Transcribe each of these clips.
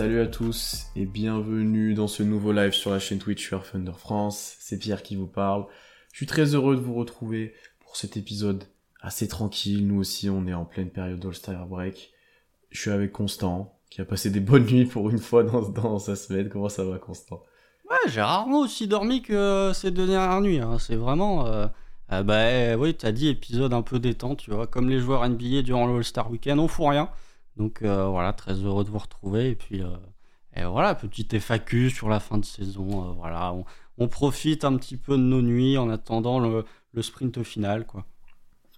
Salut à tous et bienvenue dans ce nouveau live sur la chaîne Twitch Sur Thunder France. C'est Pierre qui vous parle. Je suis très heureux de vous retrouver pour cet épisode assez tranquille. Nous aussi, on est en pleine période All-Star Break. Je suis avec Constant, qui a passé des bonnes nuits pour une fois dans, dans sa semaine. Comment ça va, Constant? Ouais, j'ai rarement aussi dormi que ces deux dernières nuits. hein. C'est vraiment. euh, bah oui, t'as dit épisode un peu détente, tu. Comme les joueurs NBA durant le All-Star Weekend, on fout rien. Donc euh, voilà, très heureux de vous retrouver. Et puis euh, et voilà, petite FAQ sur la fin de saison. euh, voilà, on, on profite un petit peu de nos nuits en attendant le, le sprint final, quoi.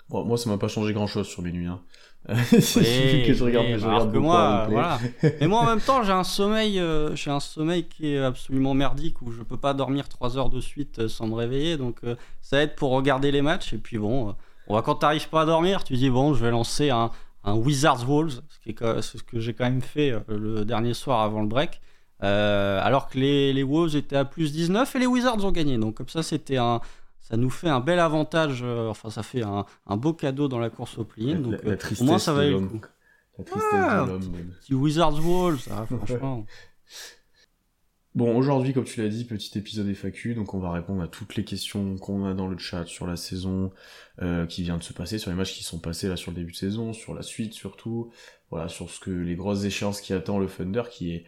Bon, Moi, ça m'a pas changé grand-chose sur mes nuits. Hein. Que je regarde, oui, je regarde que moi, voilà. Et moi, en même temps, j'ai un sommeil, euh, j'ai un sommeil qui est absolument merdique où je peux pas dormir 3 heures de suite sans me réveiller. Donc, euh, ça aide pour regarder les matchs. Et puis bon, euh, on va quand t'arrives pas à dormir, tu dis bon, je vais lancer un, un Wizards Wolves, ce qui est quand- c'est ce que j'ai quand même fait euh, le dernier soir avant le break. Euh, alors que les, les Wolves étaient à plus 19 et les Wizards ont gagné. Donc comme ça, c'était un, ça nous fait un bel avantage. euh, enfin, ça fait un, un beau cadeau dans la course au play-in. La, Donc la- la au tristesse moins, ça l'homme. coup. La tristesse Ah, de l'homme. Petit Wizards Wolves, ah, franchement. Bon, aujourd'hui, comme tu l'as dit, petit épisode FAQ, donc on va répondre à toutes les questions qu'on a dans le chat sur la saison euh, qui vient de se passer, sur les matchs qui sont passés là sur le début de saison, sur la suite surtout, voilà, sur ce que les grosses échéances qui attend le Thunder, qui est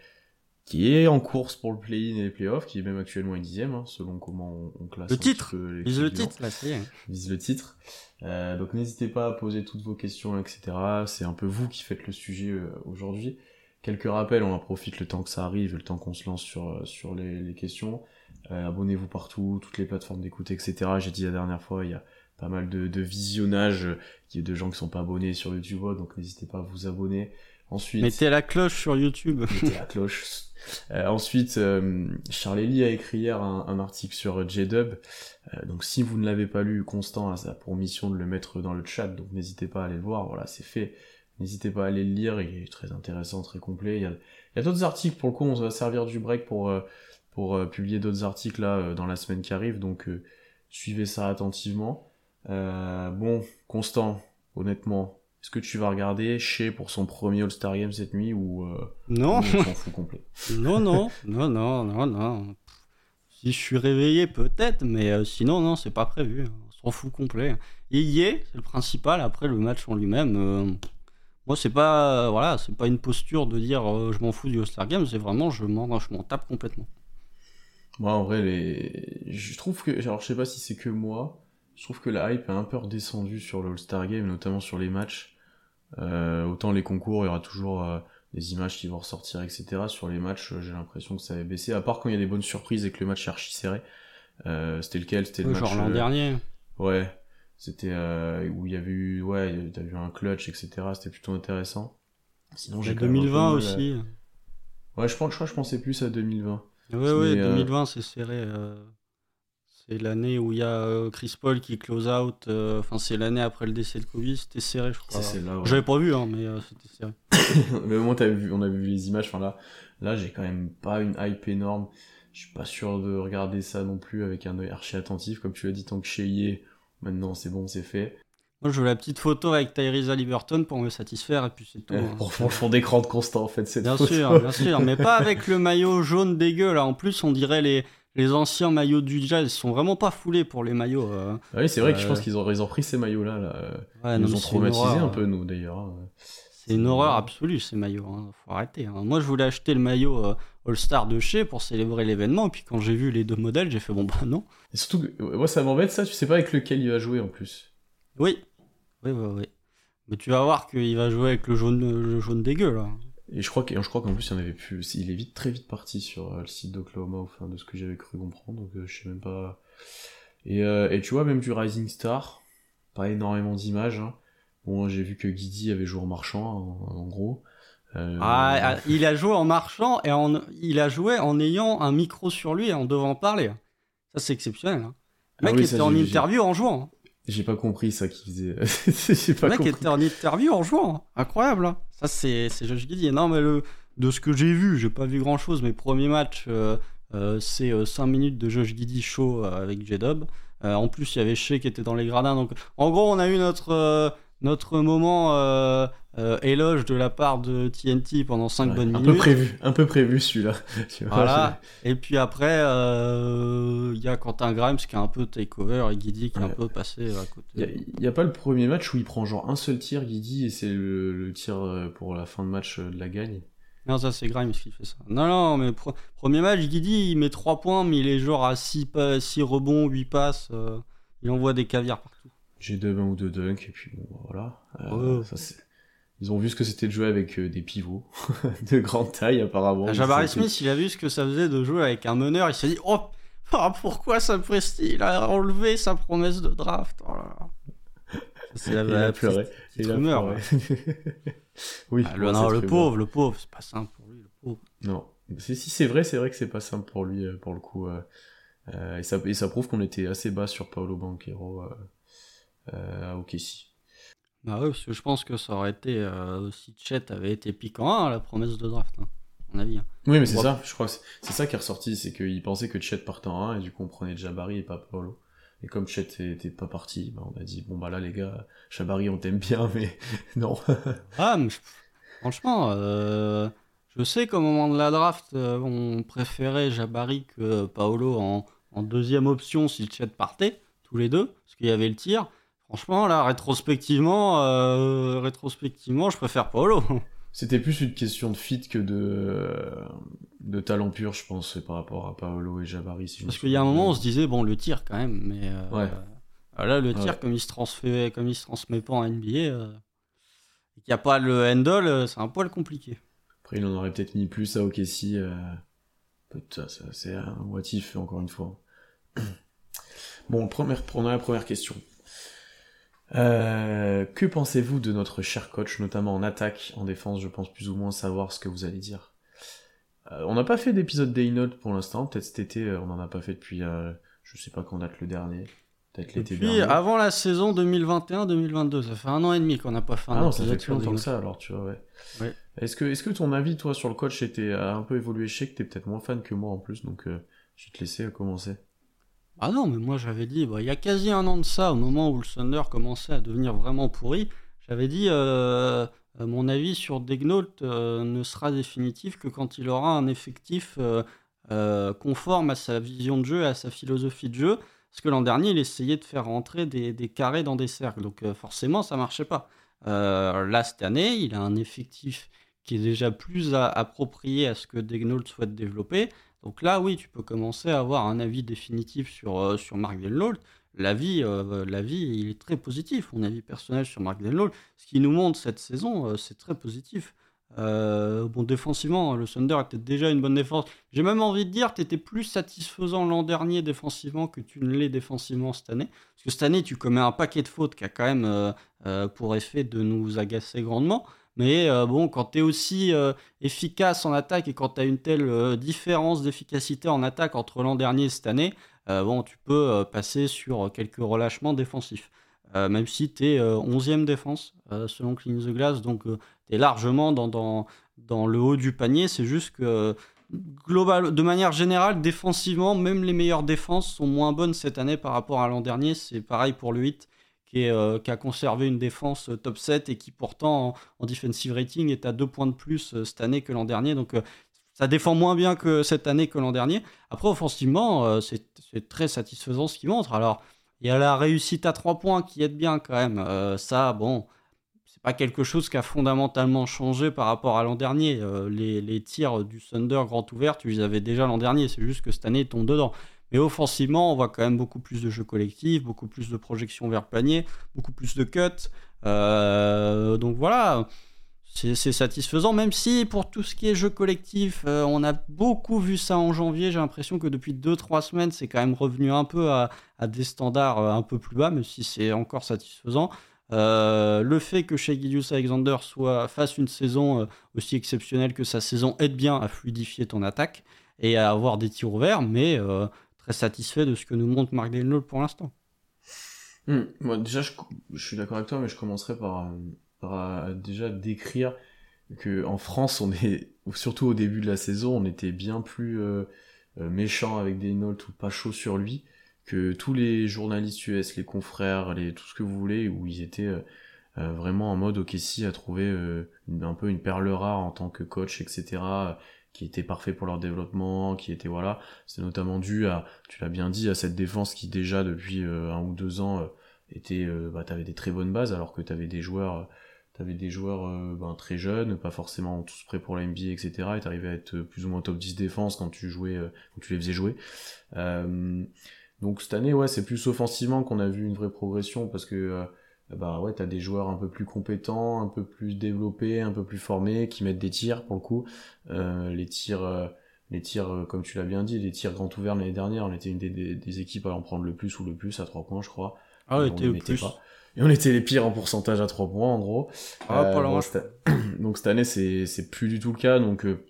qui est en course pour le play-in et les playoffs, qui est même actuellement un dixième, hein, selon comment on, on classe Le titre, Vise le titre, là, est. vise le titre. Euh, donc n'hésitez pas à poser toutes vos questions, etc. C'est un peu vous qui faites le sujet euh, aujourd'hui. Quelques rappels, on en profite le temps que ça arrive, le temps qu'on se lance sur, euh, sur les, les questions. Euh, Abonnez-vous partout, toutes les plateformes d'écoute, etc. J'ai dit la dernière fois, il y a pas mal de, de visionnage euh, qui est de gens qui sont pas abonnés sur YouTube, donc n'hésitez pas à vous abonner. Ensuite, Mettez la cloche sur YouTube. mettez la cloche. Euh, ensuite, euh, Charlélie a écrit hier un, un article sur J-Dub. Euh, donc si vous ne l'avez pas lu, Constant a sa pour mission de le mettre dans le chat, donc n'hésitez pas à aller le voir. Voilà, c'est fait. N'hésitez pas à aller le lire, il est très intéressant, très complet. Il y a, d'autres articles, pour le coup, on va servir du break pour, euh, pour euh, publier d'autres articles là euh, dans la semaine qui arrive, donc euh, suivez ça attentivement. Euh, bon, Constant, honnêtement, est-ce que tu vas regarder Shea pour son premier All-Star Game cette nuit ou... euh, Non, on s'en fout complet? non, non, non, non, non, non. Si je suis réveillé, peut-être, mais sinon, non, c'est pas prévu. On s'en fout complet. Il y est, c'est le principal. Après, le match en lui-même, moi, c'est pas, euh, voilà, c'est pas une posture de dire euh, je m'en fous du All-Star Game, c'est vraiment je m'en, je m'en tape complètement. Moi, en vrai, les... je trouve que, alors je sais pas si c'est que moi, je trouve que la hype est un peu redescendue sur le All-Star Game, notamment sur les matchs. Euh, autant les concours, il y aura toujours euh, des images qui vont ressortir, etc. Sur les matchs, j'ai l'impression que ça avait baissé, à part quand il y a des bonnes surprises et que le match est archi serré. Euh, c'était lequel? C'était le match... genre l'an dernier. Ouais, c'était euh, où il y avait eu, ouais, t'as vu un clutch, etc. C'était plutôt intéressant. Sinon, j'ai a quand même un peu 2020 mal à- aussi. Ouais, je pense, je crois que je pensais plus à 2020. Ouais, ouais, Mais, euh, 2020, c'est serré. euh, C'est l'année où il y a euh, Chris Paul qui close out. euh, Enfin, c'est l'année après le décès de Kobe. C'était serré, je crois. Ouais. J'avais pas vu, hein, mais euh, c'était serré. Mais au moins, vu, on a vu les images. Enfin là, là, j'ai quand même pas une hype énorme. Je suis pas sûr de regarder ça non plus avec un œil archi attentif, comme tu l'as dit, tant que est. Maintenant, c'est bon, c'est fait. Moi, je veux la petite photo avec Tyrese Liberton pour me satisfaire, et puis c'est tout. Euh, hein. pour, le fond d'écran de constant, en fait, cette Bien photo. sûr, bien sûr, mais pas avec le maillot jaune dégueu, là. En plus, on dirait les, les anciens maillots du Jazz. Ils sont vraiment pas foulés pour les maillots. euh. Ah oui, c'est vrai que je Euh, pense qu'ils ont, ils ont pris ces maillots-là. Là. Ouais, Ils non, nous ont traumatisés un peu, nous, d'ailleurs. hein. C'est une horreur absolue ces maillots, hein. faut arrêter. hein. Moi je voulais acheter le maillot euh, All-Star de chez pour célébrer l'événement, et puis quand j'ai vu les deux modèles, j'ai fait bon bah non. Et surtout, que, moi, ça m'embête, ça, tu sais pas avec lequel il va jouer, en plus. Oui, oui, oui, oui. Mais tu vas voir qu'il va jouer avec le jaune, le jaune dégueu là. Et je crois que- je crois qu'en plus, il y en avait plus. Il est vite, très vite parti sur euh, le site d'Oklahoma, enfin, de ce que j'avais cru comprendre, donc euh, je sais même pas. Et, euh, et tu vois, même du Rising Star, pas énormément d'images. hein. Bon, j'ai vu que Guidi avait joué en marchand, en, en gros. Euh, Ah, ah, il a joué en marchant et en, il a joué en ayant un micro sur lui et en devant parler. Ça c'est exceptionnel. hein. Le Ah mec oui, ça, était en interview en jouant. J'ai pas compris ça qu'il faisait. Le mec compris. était en interview en jouant. Incroyable. hein. Ça, c'est c'est Josh Giddey. Non, mais le, de ce que j'ai vu, j'ai pas vu grand chose. Mes premiers matchs, euh, euh, c'est 5 minutes de Josh Giddey show euh, avec J-Dub. En plus, il y avait Shea qui était dans les gradins. Donc, en gros, on a eu notre, notre moment euh, euh, éloge de la part de TNT pendant 5 Ouais, bonnes un minutes. peu prévu, un peu prévu celui-là. Voilà. Et puis après, euh, il y a Quentin Grimes qui a un peu takeover et Guidi qui est un peu passé à côté. Il y a, pas le premier match où il prend genre un seul tir, Guidi, et c'est le, le tir euh, pour la fin de match euh, de la gagne? Non, ça c'est Grimes qui fait ça. Non, non, mais premier match, Guidi, il met 3 points, mais il est genre à 6, rebonds, 8 passes. euh, il envoie des caviars partout. J'ai deux un ou deux dunks, et puis bon, voilà. Euh, ça, Ils ont vu ce que c'était de jouer avec euh, des pivots de grande taille, apparemment. Ah, Jabari Smith, il a vu ce que ça faisait de jouer avec un meneur. Il s'est dit Oh, ah, pourquoi ça Presti Il a enlevé sa promesse de draft. Oh là là. C'est la, pleuré. Il a pleuré. oui, Ah, le, non, le pauvre, le pauvre, c'est pas simple pour lui, le pauvre. Non. Si, si c'est vrai, c'est vrai que c'est pas simple pour lui, euh, pour le coup. euh, et, ça, et ça prouve qu'on était assez bas sur Paolo Banquero à OKC. Bah ouais, parce que je pense que ça aurait été euh, si Chet avait été piquant hein, la promesse de draft, hein, à mon avis. hein. Oui, mais c'est ça, je crois c'est- c'est ça qui est ressorti, c'est qu'il pensait que Chet partait en 1 et du coup on prenait Jabari et pas Paolo. Et comme Chet était pas parti, bah, on a dit bon bah là les gars, Jabari on t'aime bien mais non. Ah, mais je- franchement, euh, je sais qu'au moment de la draft, euh, on préférait Jabari que Paolo en, en deuxième option si Chet partait, tous les deux, parce qu'il y avait le tir. Franchement, là, rétrospectivement, euh, rétrospectivement, je préfère Paolo. C'était plus une question de fit que de de talent pur, je pense, par rapport à Paolo et. Si me Parce qu'il y a un moment, on se disait, bon, le tir quand même, mais euh, Ouais. euh, là, le tir, Ouais. comme il se transmet, comme il se transmet pas en NBA, euh, et qu'il n'y a pas le handle, euh, c'est un poil compliqué. Après il en aurait peut-être mis plus à OKC. C'est un motif encore une fois. Bon, première, prenons la première question. Euh, que pensez-vous de notre cher coach, notamment en attaque, en défense Je pense plus ou moins savoir ce que vous allez dire. Euh, on n'a pas fait d'épisode Day Note pour l'instant. Peut-être cet été, euh, on n'en a pas fait depuis. euh, je sais pas quand date le dernier. Peut-être l'été dernier. avant la saison 2021-2022, ça fait un an et demi qu'on n'a pas fait un Ah non, ça fait plus longtemps que ça alors, tu vois, ouais. Est-ce que, est-ce que ton avis, toi, sur le coach était, a un peu évolué? Je sais que t'es peut-être moins fan que moi en plus, donc je vais te laisser commencer. Ah non, mais moi j'avais dit, bah, il y a quasi un an de ça, au moment où le Thunder commençait à devenir vraiment pourri, j'avais dit, euh, euh, mon avis sur Degnault euh, ne sera définitif que quand il aura un effectif conforme à sa vision de jeu et à sa philosophie de jeu. Parce que l'an dernier, il essayait de faire rentrer des, carrés dans des cercles, donc forcément, ça marchait pas. Là, cette année, il a un effectif qui est déjà plus approprié à ce que Degnault souhaite développer. Donc là, oui, tu peux commencer à avoir un avis définitif sur, euh, sur Mark Denlold. L'avis, euh, l'avis, il est très positif. Mon avis personnel sur Mark Denlold, ce qui nous montre cette saison, euh, c'est très positif. Euh, bon, défensivement, le Thunder était déjà une bonne défense. J'ai même envie de dire, tu étais plus satisfaisant l'an dernier défensivement que tu ne l'es défensivement cette année. Parce que cette année, tu commets un paquet de fautes qui a quand même pour effet de nous agacer grandement. Mais euh, bon, quand tu es aussi euh, efficace en attaque et quand tu as une telle euh, différence d'efficacité en attaque entre l'an dernier et cette année, bon, tu peux passer sur quelques relâchements défensifs. Même si tu es 11e défense selon Clean the Glass, donc tu es largement dans le haut du panier. C'est juste que global, de manière générale, défensivement, même les meilleures défenses sont moins bonnes cette année par rapport à l'an dernier. C'est pareil pour le 8 euh, qui, a conservé une défense euh, top 7 et qui pourtant en, en, defensive rating est à deux points de plus euh, cette année que l'an dernier. Donc ça défend moins bien que cette année que l'an dernier. Après, offensivement, c'est très satisfaisant ce qu'il montre. Alors, il y a la réussite à trois points qui aide bien quand même. Ça, bon, c'est pas quelque chose qui a fondamentalement changé par rapport à l'an dernier. Les, les, tirs du Thunder grand ouvert, tu les avais déjà l'an dernier. C'est juste que cette année, ils tombent dedans. Mais offensivement, on voit quand même beaucoup plus de jeux collectifs, beaucoup plus de projections vers le panier, beaucoup plus de cuts. Euh, donc voilà, c'est satisfaisant, même si pour tout ce qui est jeu collectif, euh, on a beaucoup vu ça en janvier. J'ai l'impression que depuis 2-3 semaines, c'est quand même revenu un peu à, à des standards euh, un peu plus bas, même si c'est encore satisfaisant. Le fait que chez Gideus Alexander soit fasse une saison aussi exceptionnelle que sa saison aide bien à fluidifier ton attaque et à avoir des tirs ouverts, mais très satisfait de ce que nous montre Mark Denlow pour l'instant. Mmh. Déjà, je, suis d'accord avec toi, mais je commencerai par, par euh, déjà décrire que en France, on est, surtout au début de la saison, on était bien plus euh, méchant avec Denlow ou pas chaud sur lui que tous les journalistes US, les confrères, les, tout ce que vous voulez, où ils étaient vraiment en mode OKC a trouvé un peu une perle rare en tant que coach, etc qui était parfait pour leur développement, qui était voilà, c'est notamment dû à, tu l'as bien dit, à cette défense qui déjà depuis un ou deux ans était, bah, t'avais des très bonnes bases alors que t'avais des joueurs T'avais des joueurs euh, ben, très jeunes, pas forcément tous prêts pour la NBA, etc. Et t'arrivais à être plus ou moins top 10 défense quand tu jouais, euh, quand tu les faisais jouer. Euh, donc cette année, ouais, c'est plus offensivement qu'on a vu une vraie progression parce que bah ouais, t'as des joueurs un peu plus compétents, un peu plus développés, un peu plus formés, qui mettent des tirs pour le coup. les tirs, les tirs, comme tu l'as bien dit, les tirs grand ouverts l'année dernière, on était une des, équipes à en prendre le plus ou le plus à trois points, je crois. Ah le plus. Pas. Et on était les pires en pourcentage à 3 points, en gros. Ah, pas loin. donc cette année, c'est, c'est plus du tout le cas. Donc euh,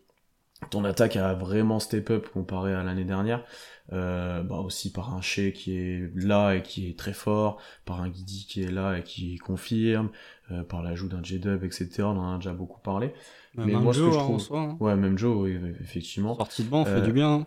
ton attaque a vraiment step up comparé à l'année dernière. Euh, bah aussi par un Shea qui est là et qui est très fort, par un Guidi qui est là et qui confirme, euh, par l'ajout d'un J-Dub, etc. On en a déjà beaucoup parlé. Mais moi, Joe, ce que je trouve... Soi, hein. Ouais, même Joe, oui, effectivement. Sortie de banc, fait du bien. Hein.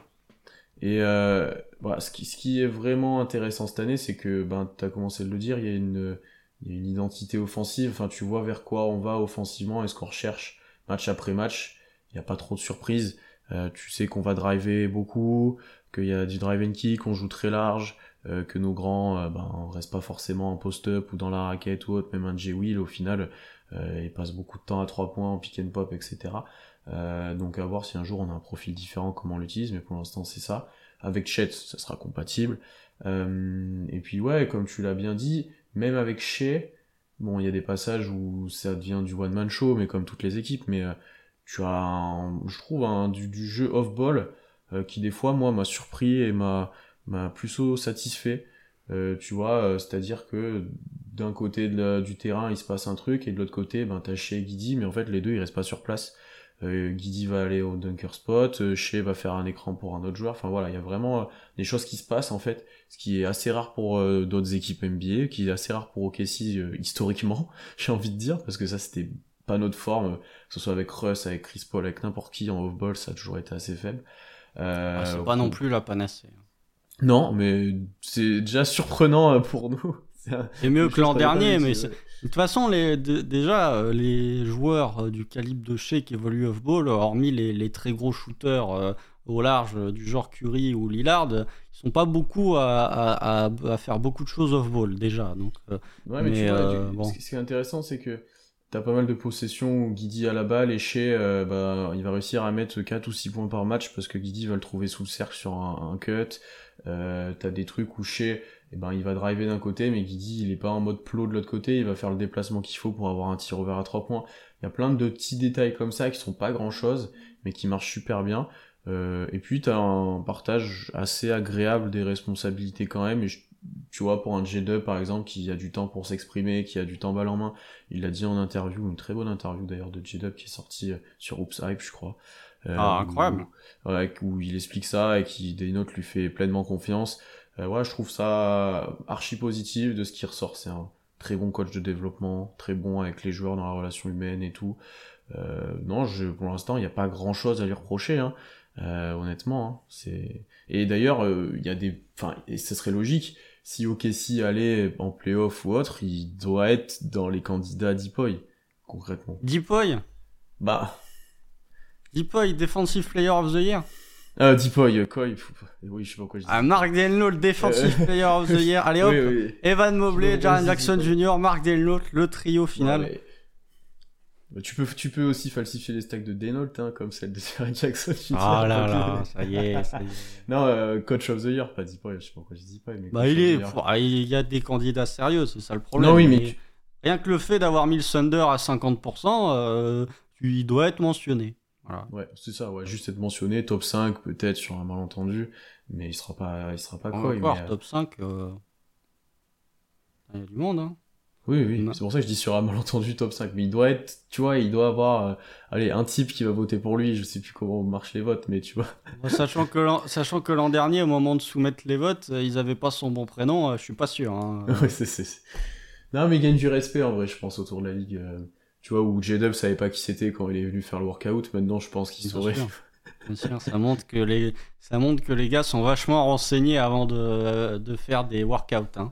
Et euh, voilà, ce, qui, ce qui est vraiment intéressant cette année, c'est que ben, tu as commencé à le dire, il y, a une, il y a une identité offensive, enfin tu vois vers quoi on va offensivement et ce qu'on recherche match après match, il n'y a pas trop de surprises, euh, tu sais qu'on va driver beaucoup, qu'il y a du drive and kick, qu'on joue très large, euh, que nos grands euh, ben, on reste pas forcément en post-up ou dans la raquette ou autre, même un J-Wheel au final, euh, il passe beaucoup de temps à trois points en pick and pop, etc. Euh, donc à voir si un jour on a un profil différent, comment on l'utilise, mais pour l'instant c'est ça. Avec Chet, ça sera compatible. Euh, et puis ouais, comme tu l'as bien dit, même avec Shea, bon, il y a des passages où ça devient du one-man show, mais comme toutes les équipes, mais euh, tu as, je trouve, un, du, jeu off-ball qui des fois, moi, m'a surpris et m'a m'a plutôt satisfait. tu vois, c'est-à-dire que d'un côté du terrain, il se passe un truc, et de l'autre côté, ben, t'as Shea et Guidi, mais en fait, les deux, ils restent pas sur place euh, Guidi va aller au dunker spot, euh, Shea va faire un écran pour un autre joueur. Enfin voilà, il y a vraiment euh, des choses qui se passent en fait, ce qui est assez rare pour euh, d'autres équipes NBA, qui est assez rare pour OKC historiquement, j'ai envie de dire, parce que ça c'était pas notre forme, que ce soit avec Russ, avec Chris Paul, avec n'importe qui en off-ball, ça a toujours été assez faible. Ah, c'est pas non plus la panacée. Non, mais c'est déjà surprenant pour nous. C'est mieux que l'an dernier, mais de toute façon, les, déjà, euh, les joueurs euh, du calibre de Shea qui évoluent off-ball, hormis les, très gros shooters euh, au large du genre Curry ou Lillard, ils sont pas beaucoup à, faire beaucoup de choses off-ball déjà. Donc, ouais, mais, tu vois, bon. ce qui est intéressant, c'est que T'as pas mal de possessions où Guidi a la balle et Shea, bah, il va réussir à mettre 4 ou 6 points par match parce que Guidi va le trouver sous le cercle sur un, cut. Euh, t'as des trucs où Shea, eh ben, il va driver d'un côté, mais Guidi, il est pas en mode plot de l'autre côté, il va faire le déplacement qu'il faut pour avoir un tir ouvert à 3 points. Il y a plein de petits détails comme ça qui sont pas grand chose, mais qui marchent super bien. Euh, et puis, t'as un partage assez agréable des responsabilités quand même, tu vois, pour un J2 par exemple, qui a du temps pour s'exprimer, qui a du temps balle en main, il l'a dit en interview, une très bonne interview d'ailleurs de J-Dub qui est sortie euh, sur Oops Hype, je crois. Euh, ah, incroyable. Où, où, il explique ça et qui, notes lui fait pleinement confiance. Euh, ouais, je trouve ça archi positif de ce qui ressort. C'est un très bon coach de développement, très bon avec les joueurs dans la relation humaine et tout. Euh, non, je, pour l'instant, il n'y a pas grand chose à lui reprocher, hein. euh, honnêtement. Hein. c'est et d'ailleurs, euh, il y a des, enfin, et ce serait logique. Si OKC allait en playoff ou autre, il doit être dans les candidats Deepoy, concrètement. Deepoy? Bah. Deepoy, Defensive Player of the Year? Ah, Deepoy, quoi Oui, je sais pas quoi je dis. Ah, Mark Delno, le Defensive Player of the Year. Allez hop, Evan Mobley, Jaren Jackson Jr., Mark Delno, le trio final. Tu, peux, tu peux aussi falsifier les stacks de Denolt, hein, comme celle de Jaren Jackson. Ah là là, ça y est, ça y est. non, euh, Coach of the Year, pas Deepoy, je sais pas pourquoi je dis pas. Mais bah, il est, ah, il y a des candidats sérieux, c'est ça le problème. Non, oui, mais... Rien que le fait d'avoir mis le Thunder à 50%, euh, il doit être mentionné. Ouais, c'est ça, ouais, juste être mentionné, top 5 peut-être sur un malentendu, mais il sera pas, il sera pas quoi. Encore, top 5, euh, il y a du monde, hein. Oui, oui, c'est pour ça que je dis sur un malentendu top 5, mais il doit être, tu vois, il doit avoir, euh, allez, un type qui va voter pour lui, je sais plus comment marchent les votes, mais tu vois. sachant que l'an, sachant que l'an dernier, au moment de soumettre les votes, euh, ils avaient pas son bon prénom, je suis pas sûr, hein. ouais, c'est, c'est... Non, mais il gagne du respect, en vrai, je pense, autour de la ligue tu vois, où J-Dub savait pas qui c'était quand il est venu faire le workout, maintenant je pense qu'il saurait. ça montre que les, ça montre que les gars sont vachement renseignés avant de, de faire des workouts, hein.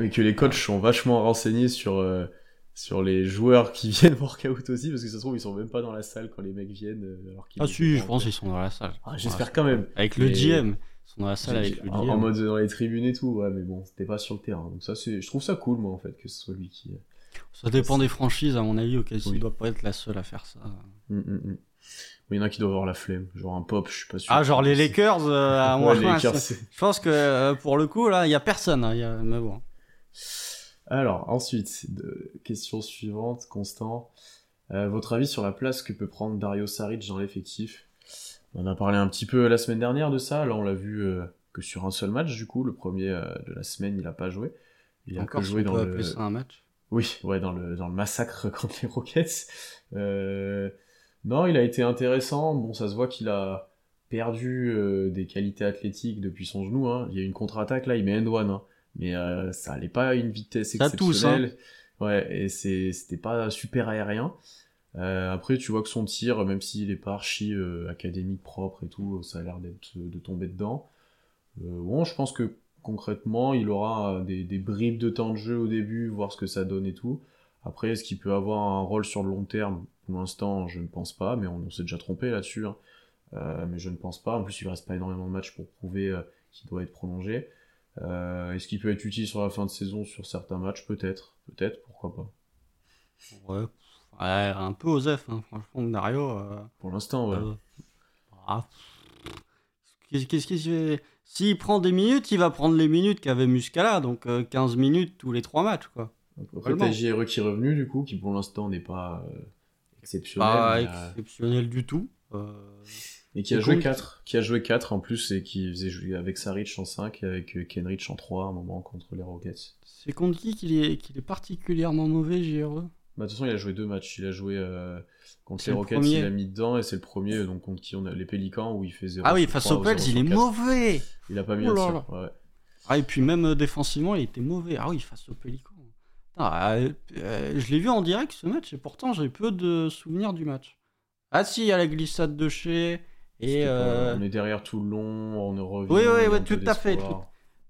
Et que les coachs sont vachement renseignés sur, euh, sur les joueurs qui viennent workout aussi, parce que ça se trouve, ils sont même pas dans la salle quand les mecs viennent. euh, Alors Ah si, je pense en qu'ils sont dans la salle. Ah, J'espère quand même. Avec le GM. Ils sont dans la salle avec le GM. en mode dans les tribunes et tout, ouais, mais bon, c'était pas sur le terrain. Donc ça, c'est, je trouve ça cool, moi, en fait, que ce soit lui qui. Ça dépend des franchises, à mon avis, auquel Oui. il doit pas être la seule à faire ça. Hum, hum, hum. Il y en a qui doivent avoir la flemme, genre un pop, je suis pas sûr. Ah, genre les Lakers, euh, à Ouais, les Lakers, c'est- Je pense que euh, pour le coup, là, il y a personne. hein, y a... Mais bon. Alors, ensuite, de- question suivante, Constant. Euh, votre avis sur la place que peut prendre Dario Saric dans l'effectif? On a parlé un petit peu la semaine dernière de ça. Là, on l'a vu euh, que sur un seul match, du coup, le premier euh, de la semaine, il a pas joué. Il a Encore que si joué on dans peut le. ça un match. Oui, ouais, dans le, dans le massacre contre les Rockets. Non, il a été intéressant. Bon, ça se voit qu'il a perdu des qualités athlétiques depuis son genou. Hein. Il y a une contre-attaque là, il met end one. Hein. Mais euh, ça allait pas à une vitesse hein. exceptionnelle. Ouais, et c'était pas super aérien. Euh, après, tu vois que son tir, même s'il est pas archi euh, académique propre et tout, ça a l'air d'être de tomber dedans. Bon, je pense que concrètement, il aura des, des bribes de temps de jeu au début, voir ce que ça donne et tout. Après, est-ce qu'il peut avoir un rôle sur le long terme? Pour l'instant, je ne pense pas, mais on, on s'est déjà trompé là-dessus. hein. Mais je ne pense pas. En plus, il reste pas énormément de matchs pour prouver qu'il doit être prolongé. Euh, est-ce qu'il peut être utile sur la fin de saison sur certains matchs? Peut-être. Peut-être, pourquoi pas? Ouais. Ouais, un peu osef, hein, franchement, Dario. euh, Pour l'instant, ouais. euh, ah, Qu'est-ce qu'il fait? S'il prend des minutes, il va prendre les minutes qu'avait Muscala, donc euh, 15 minutes tous les 3 matchs, quoi. Après, t'as JRE qui est revenu, du coup, qui pour l'instant n'est pas exceptionnel. Pas mais, exceptionnel du tout. Et qui a joué contre- 4. Qui a joué 4 en plus et qui faisait jouer avec Saric en 5 et avec euh, Kenrich en 3 à un moment contre les Rockets. C'est contre qui qu'il est, particulièrement mauvais, JRE Bah, de toute façon, il a joué deux matchs. Il a joué euh, contre les le Rockets, premier. il a mis dedans et c'est le premier donc contre qui on a les Pélicans où il fait 0 Ah oui, face 3 aux Pels, 0 il est 4. mauvais Il a pas mis Oh un là. Ouais. Ah, et puis même euh, défensivement, il était mauvais. Ah oui, face aux Pélicans. Euh, je l'ai vu en direct ce match et pourtant j'ai peu de souvenirs du match. Ah si, il y a la glissade de chez et euh, On est derrière tout le long, on revient. Oui, oui, oui, tout à fait,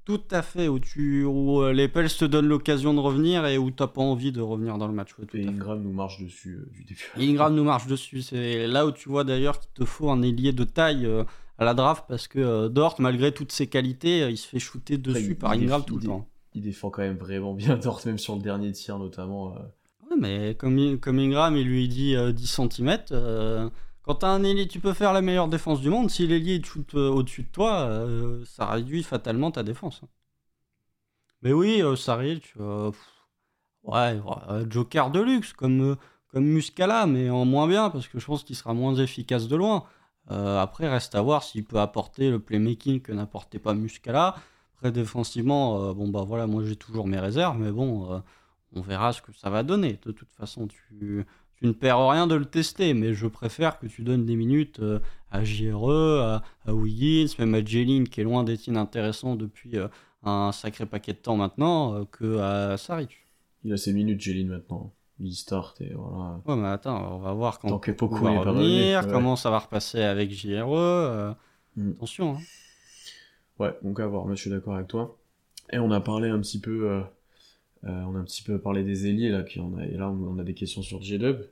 tout à fait où tu où euh, les Pels te donnent l'occasion de revenir et où t'as pas envie de revenir dans le match. ouais, tout Et. Ingram nous marche dessus euh, du début. Et Ingram nous marche dessus. C'est là où tu vois d'ailleurs qu'il te faut un ailier de taille euh, à la draft parce que Dort, malgré toutes ses qualités, il se fait shooter dessus par Ingram tout le temps. Il défend quand même vraiment bien Dort, même sur le dernier tir notamment. Ouais, mais comme, comme Ingram, il lui dit euh, 10 cm, quand t'as un ailier, tu peux faire la meilleure défense du monde. Si l'ailier shoot euh, au-dessus de toi, euh, ça réduit fatalement ta défense. Mais oui, euh, Saric, euh, ouais, Joker de luxe, comme, euh, comme Muscala, mais en moins bien, parce que je pense qu'il sera moins efficace de loin. Après, reste à voir s'il peut apporter le playmaking que n'apportait pas Muscala. Après, défensivement, bon, bah voilà, moi j'ai toujours mes réserves, mais bon, on verra ce que ça va donner. De toute façon, tu, tu ne perds rien de le tester, mais je préfère que tu donnes des minutes euh, à JRE, à, à Wiggins, même à Jeline, qui est loin d'être inintéressant depuis euh, un sacré paquet de temps maintenant, euh, que à Saric. Il a ses minutes, Jeline, maintenant. Il start et voilà. Ouais, mais attends, on va voir quand Tant que Poku Poku va revenir, ouais. comment ça va repasser avec JRE. euh, Mm. Attention, hein. Ouais, donc à voir, moi je suis d'accord avec toi. Et on a parlé un petit peu, euh, euh, on a un petit peu parlé des ailiers là, qui et là on a des questions sur J-Dub.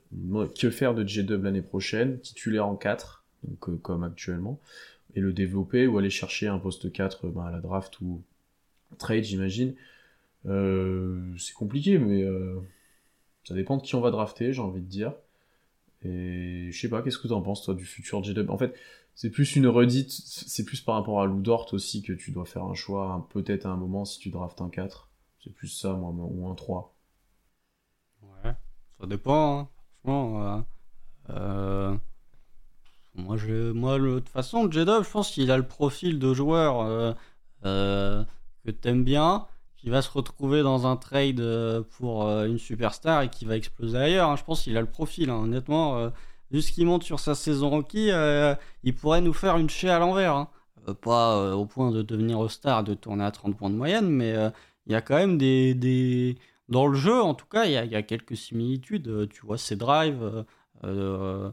Que faire de J-Dub l'année prochaine? Titulaire en 4, donc euh, comme actuellement, et le développer ou aller chercher un poste 4 euh, ben, à la draft ou trade, j'imagine. Euh, c'est compliqué, mais ça dépend de qui on va drafter, j'ai envie de dire. Et je sais pas, qu'est-ce que t'en penses toi du futur J-Dub? En fait, c'est plus une redite, c'est plus par rapport à Lou Dort aussi que tu dois faire un choix, un- peut-être à un moment si tu draftes un 4. C'est plus ça, moi, ou un 3. Ouais, ça dépend, hein. franchement. euh, euh, moi, je, moi, de toute façon, J-Dub, je pense qu'il a le profil de joueur euh, que t'aimes bien, qui va se retrouver dans un trade pour une superstar et qui va exploser ailleurs. hein. Je pense qu'il a le profil, hein. honnêtement. vu ce qu'il monte sur sa saison rookie, il pourrait nous faire une chée à l'envers. hein. Pas au point de devenir star, de tourner à 30 points de moyenne, mais il y a quand même des, dans le jeu, en tout cas, il y a, quelques similitudes. Euh, Tu vois, ses drives, euh, euh,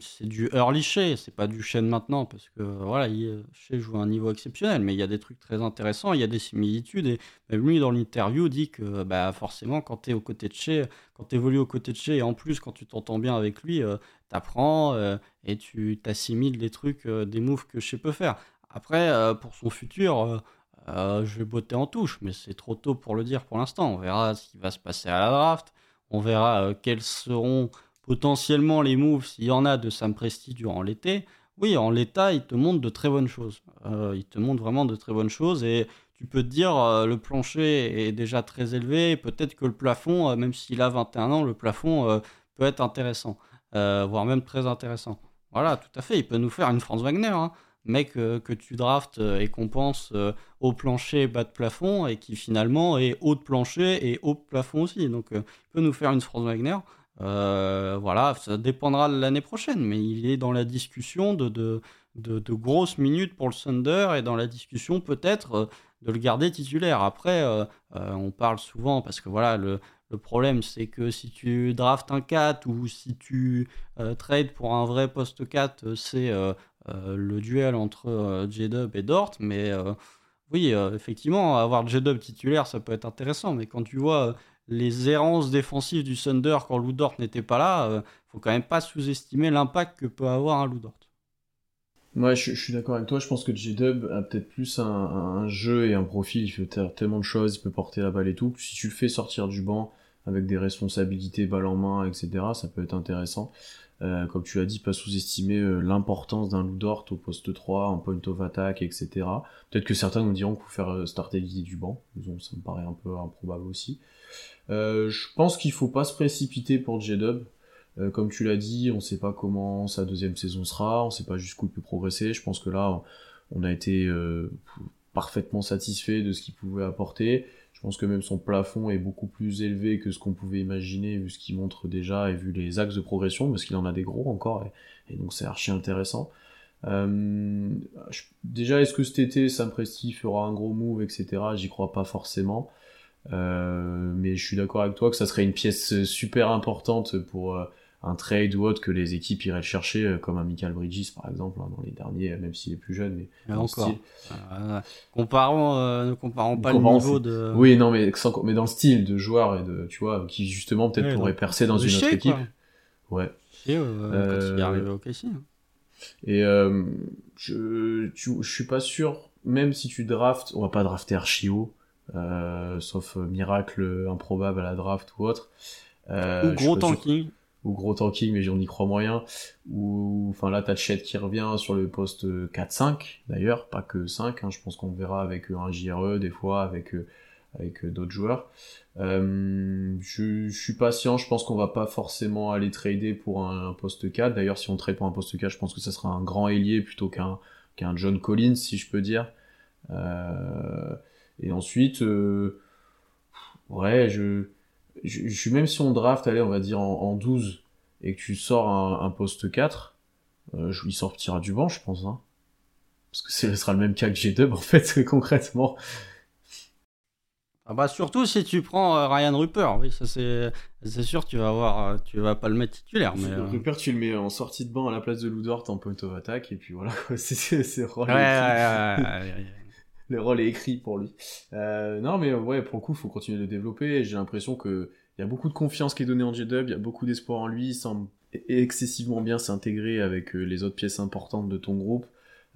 c'est du early Shea, c'est pas du Shen maintenant, parce que voilà, Shea joue à un niveau exceptionnel, mais il y a des trucs très intéressants, il y a des similitudes, et même lui, dans l'interview, dit que bah, forcément, quand tu es aux côtés de Shea, quand tu évolues aux côtés de Shea, et en plus, quand tu t'entends bien avec lui, euh, tu apprends et tu t'assimiles des trucs, euh, des moves que Shea peut faire. Après, pour son futur, je vais botter en touche, mais c'est trop tôt pour le dire pour l'instant. On verra ce qui va se passer à la draft, on verra quels seront potentiellement les moves, s'il y en a, de Sam Presti durant l'été, oui, en l'état, il te montre de très bonnes choses. Euh, il te montre vraiment de très bonnes choses et tu peux te dire euh, le plancher est déjà très élevé. Peut-être que le plafond, euh, même s'il a 21 ans, le plafond peut être intéressant, voire même très intéressant. Voilà, tout à fait. Il peut nous faire une Franz Wagner, hein. Mec que tu draftes et qu'on pense au plancher bas de plafond et qui finalement est haut de plancher et haut de plafond aussi. Donc, il peut nous faire une Franz Wagner. Euh, voilà, ça dépendra de l'année prochaine, mais il est dans la discussion de, de, de, grosses minutes pour le Thunder et dans la discussion peut-être euh, de le garder titulaire. Après, euh, on parle souvent parce que voilà, le, le problème c'est que si tu draftes un 4 ou si tu trades pour un vrai poste 4, c'est le duel entre J-Dub et Dort, mais oui, effectivement, avoir J-Dub titulaire, ça peut être intéressant, mais quand tu vois les errances défensives du Thunder quand Lou Dort n'était pas là, euh, faut quand même pas sous-estimer l'impact que peut avoir un Lou Dort. Ouais, je, suis d'accord avec toi. Je pense que J-Dub a peut-être plus un, jeu et un profil. Il fait tellement de choses, il peut porter la balle et tout. Si tu le fais sortir du banc avec des responsabilités balle en main, etc., ça peut être intéressant. Euh, comme tu l'as dit, pas sous-estimer euh, l'importance d'un Lou Dort au poste 3, en point of attack, etc. Peut-être que certains nous diront qu'il faut faire starter l'idée du banc. ça me paraît un peu improbable aussi. Euh, je pense qu'il faut pas se précipiter pour J-Dub. Euh, comme tu l'as dit, on sait pas comment sa deuxième saison sera, on sait pas jusqu'où il peut progresser. Je pense que là, on a été euh, parfaitement satisfait de ce qu'il pouvait apporter. Je pense que même son plafond est beaucoup plus élevé que ce qu'on pouvait imaginer, vu ce qu'il montre déjà et vu les axes de progression, parce qu'il en a des gros encore, et, donc c'est archi intéressant. déjà, est-ce que cet été, Sam Presti fera un gros move, etc. J'y crois pas forcément. Euh, mais je suis d'accord avec toi que ça serait une pièce super importante pour euh, un trade ou autre que les équipes iraient chercher, euh, comme un Michael Bridges par exemple, hein, dans les derniers, même s'il est plus jeune. Mais encore. comparons, ne comparons pas le niveau de. Oui, non, mais, mais dans le style de joueur et de, tu vois, qui justement peut-être pourrait percer dans une autre équipe. Ouais. quand il est arrivé au. Hein. Et je, je suis pas sûr, même si tu draftes, on va pas drafter Archio euh, sauf euh, miracle improbable à la draft ou autre. Euh, ou gros tanking. Ou gros tanking, mais j'en y crois moyen. Ou, enfin là, t'as Chet qui revient sur le poste 4-5, d'ailleurs, pas que 5, hein, je pense qu'on verra avec un JRE, des fois, avec, avec d'autres joueurs. je, je, suis patient, je pense qu'on va pas forcément aller trader pour un, poste 4. D'ailleurs, si on trade pour un poste 4, je pense que ça sera un grand ailier plutôt qu'un qu'un John Collins, si je peux dire. Euh, et ensuite, euh, ouais, je, je, suis même si on draft, allez, on va dire en, 12, et que tu sors un, poste 4, euh, il sortira du banc, je pense. Hein. Parce que ce sera le même cas que G-Dub, en fait, concrètement. Ah bah surtout si tu prends euh, Ryan Rupert, oui, ça c'est c'est sûr tu vas avoir euh, tu vas pas le mettre titulaire mais Rupert tu le mets en sortie de banc à la place de Ludort en point of attack et puis voilà c'est c'est ouais, ouais, ouais, le rôle est écrit pour lui. Euh, non, mais ouais, pour le coup, il faut continuer de le développer. J'ai l'impression que il y a beaucoup de confiance qui est donnée en J-Dub, il y a beaucoup d'espoir en lui, il semble excessivement bien s'intégrer avec euh, les autres pièces importantes de ton groupe.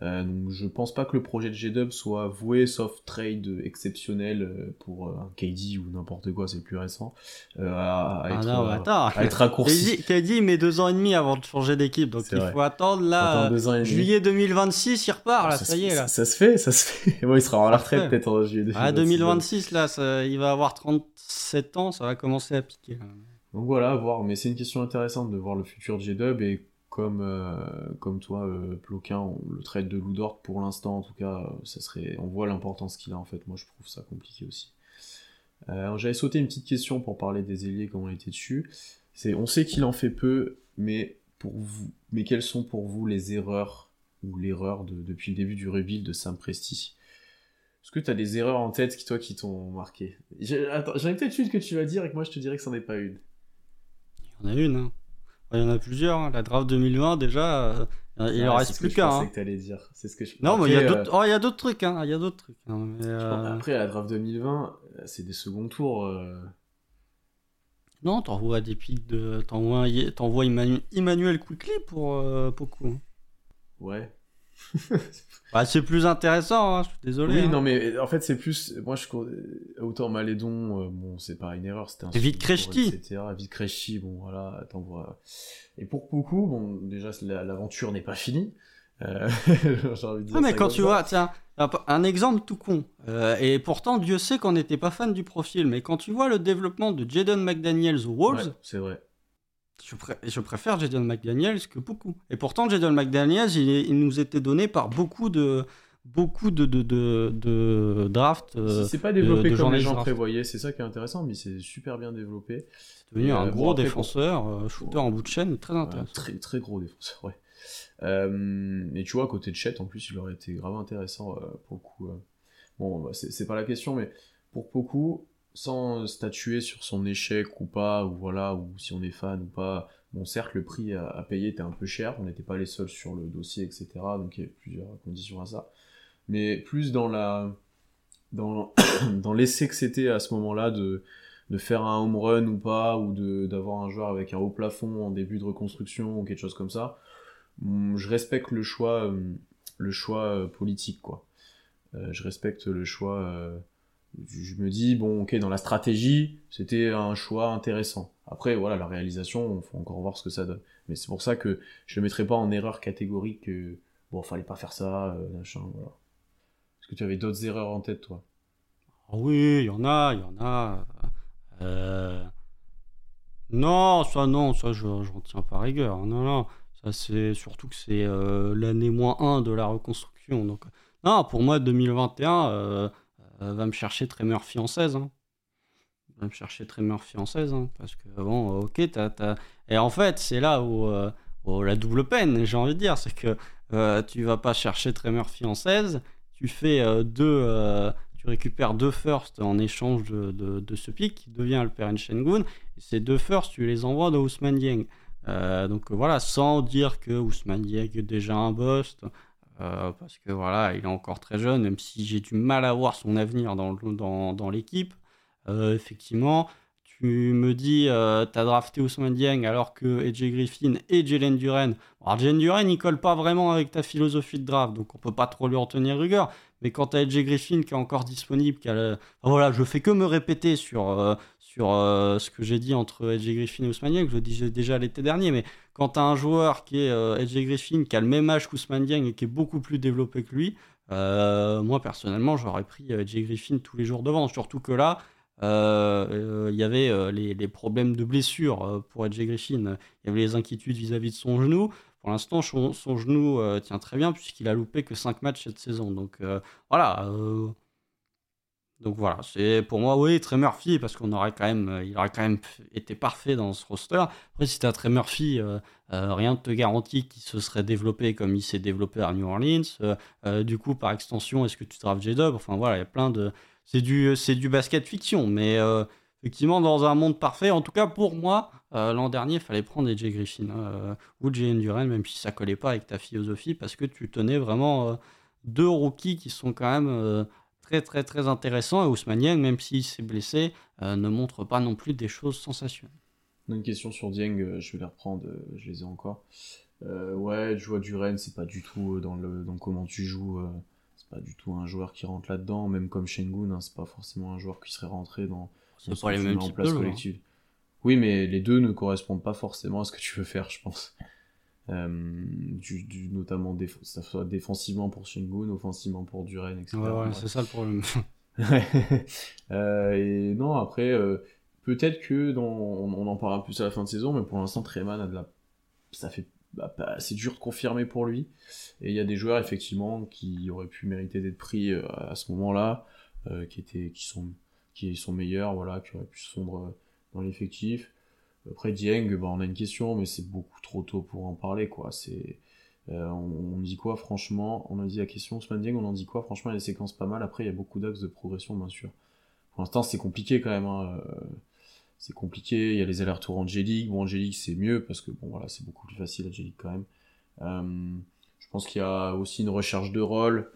Euh, donc je pense pas que le projet de G-Dub soit voué, sauf trade exceptionnel euh, pour euh, un KD ou n'importe quoi, c'est plus récent, à, ah être, non, attends. à être raccourci. KD, met deux ans et demi avant de changer d'équipe, donc il faut attendre là, juillet 2026, il repart là, ça, y est là. Ça, se fait, ça se fait. bon, il sera la retraite peut-être en juillet 2026. Ah, 2026 là, il va avoir 37 ans, ça va commencer à piquer. Donc voilà, à voir, mais c'est une question intéressante de voir le futur de G-Dub et comme, euh, comme toi, euh, Ploquin, le trade de Loudort, pour l'instant, en tout cas, ça serait, on voit l'importance qu'il a en fait. Moi, je trouve ça compliqué aussi. Euh, J'avais sauté une petite question pour parler des ailiers comme on était dessus. C'est, on sait qu'il en fait peu, mais pour vous, mais quelles sont pour vous les erreurs ou l'erreur de, depuis le début du rebuild de Sam Presti? Est-ce que tu as des erreurs en tête qui toi qui t'ont marqué? J'en ai peut-être une que tu vas dire et que moi je te dirais que c'en est pas une. Il y en a une. Hein. Il y en a plusieurs. hein. La draft 2020, déjà, euh, il en Ouais, reste c'est ce plus que je qu'un. pensais hein. que t'allais dire. C'est ce que je... Non, mais il y a d'autres oh, trucs. hein. Il y a d'autres trucs. hein. Mais, euh, Après, la draft 2020, euh, c'est des seconds tours. euh, Non, t'envoies des pics de. T'envoies Emmanuel... Quickly pour Poku. hein. Ouais. Bah, c'est plus intéressant, hein, je suis désolé. Oui, hein. non, mais euh, en fait, c'est plus. Moi, je. Autant Malédon, euh, bon, c'est pas une erreur, c'était un. Vite etc. Vite Krejci, bon, voilà, t'envoies. Et pour beaucoup, bon, déjà, la- l'aventure n'est pas finie. Euh, envie de dire Ah, mais quand tu vois, tiens, un, un exemple tout con. Euh, et pourtant, Dieu sait qu'on n'était pas fan du profil. Mais quand tu vois le développement de Jaden McDaniels aux Wolves, Ouais, c'est vrai. Je, je préfère Jaden McDaniels que beaucoup. Et pourtant, Jaden McDaniels, il, est- il nous était donné par beaucoup de beaucoup de, de, de, de drafts. euh, Si c'est pas développé comme les gens draft. prévoyaient, c'est ça qui est intéressant, mais c'est super bien développé. c'est devenu un Euh, gros défenseur, euh, shooter en bout de chaîne, très Ouais, intéressant. très, très gros défenseur, ouais. Euh, et tu vois, à côté de Chet, en plus, il aurait été grave intéressant euh, pour le coup. euh. Bon, bah, c'est pas la question, mais pour beaucoup, sans statuer sur son échec ou pas, ou voilà, ou si on est fan ou pas, bon, certes, le prix à, à payer était un peu cher, on n'était pas les seuls sur le dossier, etc. Donc il y avait plusieurs conditions à ça. Mais plus dans la. dans, dans l'essai que c'était à ce moment-là de de faire un home run ou pas, ou d'avoir un joueur avec un haut plafond en début de reconstruction ou quelque chose comme ça. Hum, Je respecte le choix, euh, le choix euh, politique, quoi. Euh, je respecte le choix. Je me dis bon, ok, dans la stratégie, c'était un choix intéressant. Après, voilà, la réalisation, il faut encore voir ce que ça donne. Mais c'est pour ça que je le mettrai pas en erreur catégorique. euh, bon, fallait pas faire ça, euh, machin, voilà. Est-ce que tu avais d'autres erreurs en tête, toi? Ah oui, il y en a, il y en a. Euh, Non, ça non, ça je j'en tiens pas rigueur. Non, non, ça c'est surtout que c'est euh, l'année moins 1 de la reconstruction. Donc, non, pour moi 2021 euh, euh, va me chercher en 16. Hein. Va me chercher en 16. hein, parce que bon, euh, ok, t'as, Et en fait, c'est là où, euh, où la double peine, j'ai envie de dire, c'est que euh, tu vas pas chercher en 16, tu fais euh, deux. euh, tu récupères deux firsts en échange de, de, de ce pick qui devient Alperen Şengün. Et ces deux firsts, tu les envoies dans Ousmane Dieng. Euh, donc euh, voilà, sans dire que Ousmane Dieng est déjà un bust, euh, parce que voilà, il est encore très jeune, même si j'ai du mal à voir son avenir dans, l'équipe. Euh, effectivement, tu me dis, euh, t'as drafté Ousmane Dieng alors que AJ Griffin et Jalen Duren. Alors Jalen Duren, il colle pas vraiment avec ta philosophie de draft, donc on peut pas trop lui en tenir rigueur. Mais quand t'as AJ Griffin qui est encore disponible, qui a voilà, je fais que me répéter sur, euh, ce que j'ai dit entre AJ Griffin et Ousmane Dieng, je le disais déjà l'été dernier, mais quand t'as un joueur qui est euh, AJ Griffin, qui a le même âge qu'Ousmane Dieng et qui est beaucoup plus développé que lui, euh, moi personnellement j'aurais pris euh, AJ Griffin tous les jours devant, surtout que là, euh, euh, il y avait euh, les, problèmes de blessure euh, pour AJ Griffin, il y avait les inquiétudes vis-à-vis de son genou. Pour l'instant, son, son genou euh, tient très bien puisqu'il a loupé que 5 matchs cette saison. Donc euh, voilà. Donc voilà, c'est pour moi, oui, Trey Murphy, parce qu'on aurait quand même, euh, aurait quand même été parfait dans ce roster. Après, si t'as Trey Murphy, euh, euh, rien ne te garantit qu'il se serait développé comme il s'est développé à New Orleans. Du coup, par extension, est-ce que tu drafts J-Dub Enfin voilà, il y a plein de. C'est du, c'est basket fiction, mais effectivement, dans un monde parfait, en tout cas pour moi, l'an dernier, il fallait prendre AJ Griffin ou Jalen Duren, même si ça collait pas avec ta philosophie, parce que tu tenais vraiment deux rookies qui sont quand même très très très intéressants. Et Ousmane même s'il s'est blessé, euh, ne montre pas non plus des choses sensationnelles. Une question sur Dieng, euh, je vais les reprendre, euh, je les ai encore. Euh, ouais, je vois Duren, c'est pas du tout dans le dans comment tu joues, euh, c'est pas du tout un joueur qui rentre là-dedans, même comme Shengun, hein, c'est pas forcément un joueur qui serait rentré dans, dans pas les mêmes en place de joueurs. collective. Oui, mais les deux ne correspondent pas forcément à ce que tu veux faire, je pense. Euh, du, du- notamment déf- ça soit défensivement pour Shengun, offensivement pour Duren, etc. Ouais, ouais, c'est ça le problème. Euh, et non, après, euh, peut-être que dans, on, on en parlera plus à la fin de saison, mais pour l'instant, Treman a de la. Ça fait. bah, c'est dur de confirmer pour lui. Et il y a des joueurs, effectivement, qui auraient pu mériter d'être pris euh, à ce moment-là, euh, qui, étaient, qui, sont, qui sont meilleurs, voilà, qui auraient pu se fondre euh, dans l'effectif. Après, Dieng, bah, on a une question, mais c'est beaucoup trop tôt pour en parler, quoi. C'est. Euh, on, dit quoi franchement? On a dit la question Ousmane Dieng, on en dit quoi? Franchement, il y a des séquences pas mal. Après, il y a beaucoup d'axes de progression, bien sûr. Pour l'instant, c'est compliqué quand même. hein. Euh, c'est compliqué. Il y a les allers-retours Angélique. Bon, Angélique, c'est mieux parce que bon, voilà, c'est beaucoup plus facile, Angélique, quand même. Euh, je pense qu'il y a aussi une recherche de rôle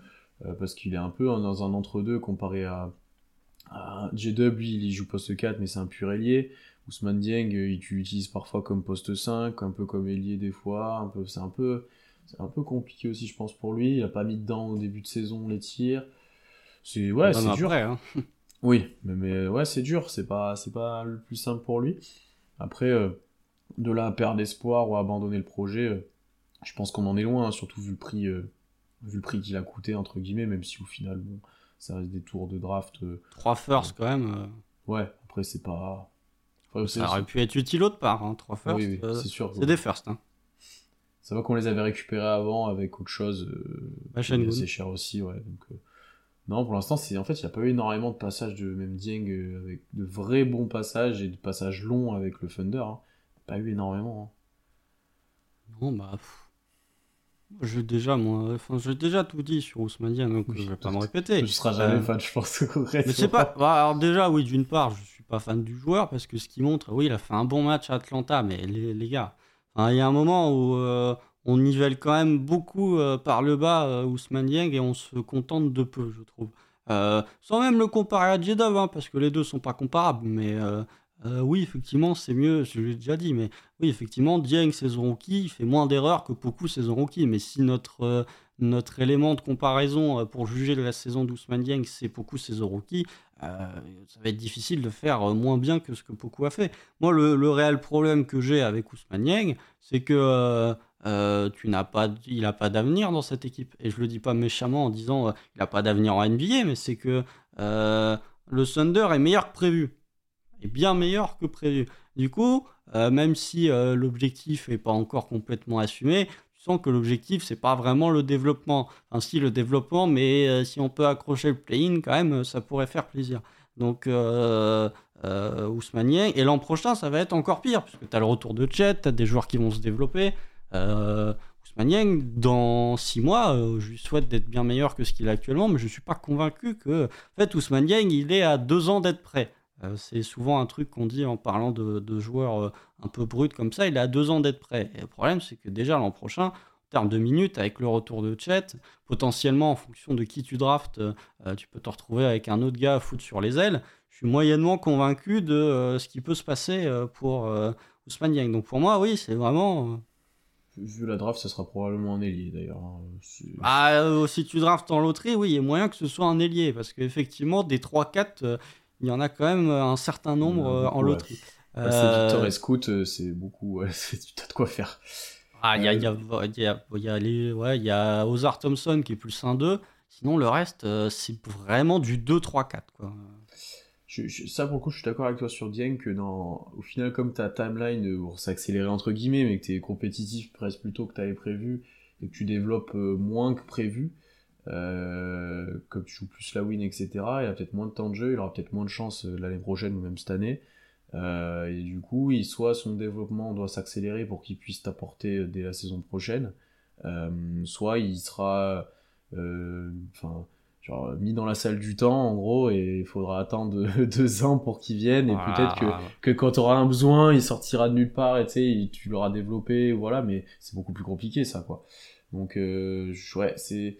parce qu'il est un peu dans un entre-deux comparé à, à J-Dub. Lui, il joue poste 4, mais c'est un pur ailier. Ousmane Dieng, il utilise parfois comme poste 5, un peu comme ailier des fois. Un peu, c'est un peu, c'est un peu compliqué aussi, je pense, pour lui. Il a pas mis dedans au début de saison les tirs. C'est ouais, c'est dur. Hein. Oui, mais, mais ouais, c'est dur, c'est pas, c'est pas le plus simple pour lui. Après, euh, de là à perdre espoir ou à abandonner le projet, euh, je pense qu'on en est loin, hein, surtout vu le prix, euh, vu le prix qu'il a coûté entre guillemets, même si au final, bon, ça reste des tours de draft. Trois firsts quand même. Ouais, après c'est pas. Ça aurait pu être utile autre part, hein, trois firsts. Oui, oui, c'est sûr. C'est des firsts. Hein. Ça va qu'on les avait récupérés avant avec autre chose. Bah, c'est cher aussi, ouais. Donc, non, pour l'instant, c'est en fait, il n'y a pas eu énormément de passages de même Dieng euh, avec de vrais bons passages et de passages longs avec le Thunder. Hein. Pas eu énormément. Hein. Non, bah. J'ai déjà, moi, enfin, j'ai déjà tout dit sur Ousmane donc je vais pas me répéter. Je serai jamais euh, fan, je pense. Mais c'est pas. Bah, alors déjà, oui, d'une part, je suis pas fan du joueur parce que ce qu'il montre, oui, il a fait un bon match à Atlanta, mais les, les gars, il y a un moment où euh, on nivelle quand même beaucoup euh, par le bas euh, Ousmane Dieng et on se contente de peu, je trouve. Sans même le comparer à Jedov, hein, parce que les deux sont pas comparables, mais oui, effectivement, c'est mieux, je l'ai déjà dit, mais oui, effectivement, Dieng, saison rookie, il fait moins d'erreurs que beaucoup saison rookie, mais si notre, notre élément de comparaison pour juger de la saison d'Ousmane Dieng, c'est beaucoup saison rookie, ça va être difficile de faire moins bien que ce que beaucoup a fait. Moi, le, réel problème que j'ai avec Ousmane Dieng, c'est que euh, tu n'as pas, il n'a pas d'avenir dans cette équipe. Et je le dis pas méchamment en disant euh, il n'a pas d'avenir en NBA, mais c'est que euh, le Thunder est meilleur que prévu. Est bien meilleur que prévu. Du coup, même si l'objectif n'est pas encore complètement assumé, tu sens que l'objectif, c'est pas vraiment le développement. Enfin, si, le développement, mais si on peut accrocher le play-in, quand même, ça pourrait faire plaisir. Donc, euh, Ousmane Et l'an prochain, ça va être encore pire, puisque tu as le retour de Chet, tu as des joueurs qui vont se développer. Euh, Ousmane dans 6 mois, euh, je lui souhaite d'être bien meilleur que ce qu'il est actuellement, mais je ne suis pas convaincu que. En fait, Ousmane il est à 2 ans d'être prêt. Euh, c'est souvent un truc qu'on dit en parlant de, joueurs euh, un peu bruts comme ça, il à 2 ans d'être prêt. Et le problème, c'est que déjà l'an prochain, en termes de minutes, avec le retour de Chet, potentiellement en fonction de qui tu draftes, tu peux te retrouver avec un autre gars à foutre sur les ailes. Je suis moyennement convaincu de ce qui peut se passer pour Ousmane Donc pour moi, oui, c'est vraiment vu la draft, ça sera probablement un ailier d'ailleurs. Ah, euh, si tu draftes en loterie, oui, il y a moyen que ce soit un ailier parce qu'effectivement, des 3-4, euh, il y en a quand même un certain nombre euh, en loterie. Ouais. c'est Victor et Scout, c'est beaucoup, tu as de quoi faire. Ah, il y a, y, a, y, y, a les, ouais, y a Ozar Thompson qui est plus 1-2, sinon le reste, c'est vraiment du 2-3-4. Quoi ça pour le coup je suis d'accord avec toi sur Dieng que dans au final comme ta timeline euh, pour s'accélérer entre guillemets mais que tu es compétitif presque plutôt que tu avais prévu et que tu développes euh, moins que prévu euh, comme tu joues plus la win etc il a peut-être moins de temps de jeu il aura peut-être moins de chance l'année prochaine ou même cette année. Et du coup il, soit son développement doit s'accélérer pour qu'il puisse t'apporter dès la saison prochaine soit il sera enfin genre mis dans la salle du temps en gros et il faudra attendre deux ans pour qu'il vienne et peut-être que, que quand tu auras un besoin il sortira de nulle part et tu l'auras développé voilà mais c'est beaucoup plus compliqué ça quoi. Donc euh, ouais c'est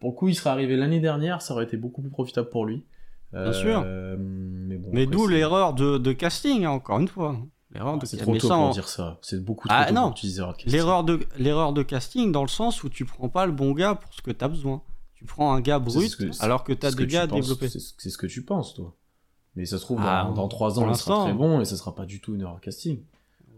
pour le coup il serait arrivé l'année dernière ça aurait été beaucoup plus profitable pour lui bien sûr euh, mais, bon, mais d'où l'erreur de, de, casting hein, encore une fois L'erreur de... C'est trop tôt pour dire ça. C'est beaucoup trop ah, tôt non. pour utiliser l'erreur de L'erreur de casting dans le sens où tu prends pas le bon gars pour ce que tu as besoin tu prends un gars brut alors que tu as des gars développés. C'est ce que tu penses, toi. Mais ça se trouve, dans, 3 ah, ans, il sera très bon et ça sera pas du tout une erreur de casting.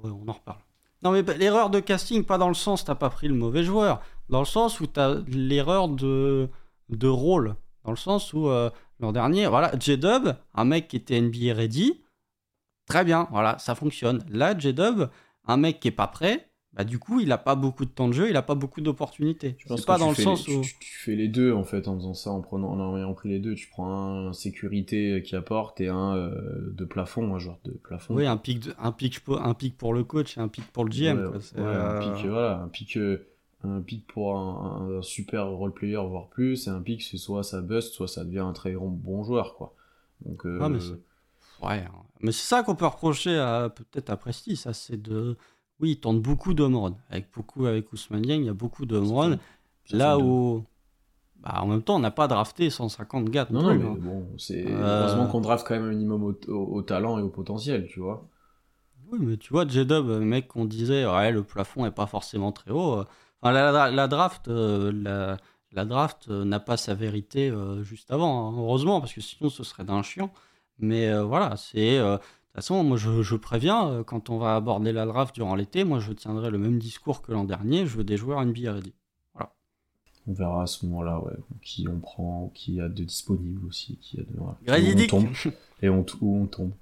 Ouais, on en reparle. Non, mais l'erreur de casting, pas dans le sens t'as pas pris le mauvais joueur, dans le sens où tu as l'erreur de, de rôle. Dans le sens où euh, l'an dernier, voilà, J-Dub, un mec qui était NBA ready, très bien, voilà, ça fonctionne. Là, J-Dub, un mec qui est pas prêt, bah, du coup, il n'a pas beaucoup de temps de jeu, il n'a pas beaucoup d'opportunités. C'est pas dans le sens où. Tu, fais les deux, en fait, en faisant ça, en, prenant, en ayant pris les deux. Tu prends un sécurité qui apporte et un euh, de plafond, un joueur de plafond. Oui, un pic, un, pic, un pic pour le coach et un pic pour le GM. Ouais, un pic, voilà, un pic, euh, un pic pour un, super role player, voire plus, et un pic, c'est soit ça bust, soit ça devient un très bon joueur, quoi. Donc, euh, ah, Ouais, hein. mais c'est ça qu'on peut reprocher à peut-être à Presti, ça c'est de. Oui, il tente beaucoup de run. Avec beaucoup avec Ousmane Dieng, il y a beaucoup de run. Là où. Bah, en même temps, on n'a pas drafté 150 gars. Non, non, mais hein. bon, c'est Euh. heureusement qu'on draft quand même un minimum au, au- au talent et au potentiel, tu vois. Oui, mais tu vois, J-Dub, euh, mec, qu'on disait, ouais, le plafond est pas forcément très haut. Enfin, la, la- la draft, euh, la, la draft euh, n'a pas sa vérité euh, juste avant, hein. heureusement, parce que sinon ce serait d'un chiant. Mais voilà, c'est. De toute façon, moi je, je préviens, quand on va aborder la draft durant l'été, moi je tiendrai le même discours que l'an dernier, je veux des joueurs NBA ready. On verra à ce moment-là, ouais, qui on prend, qui a de disponible aussi, qui a de. voilà. On tombe, et on, où on tombe.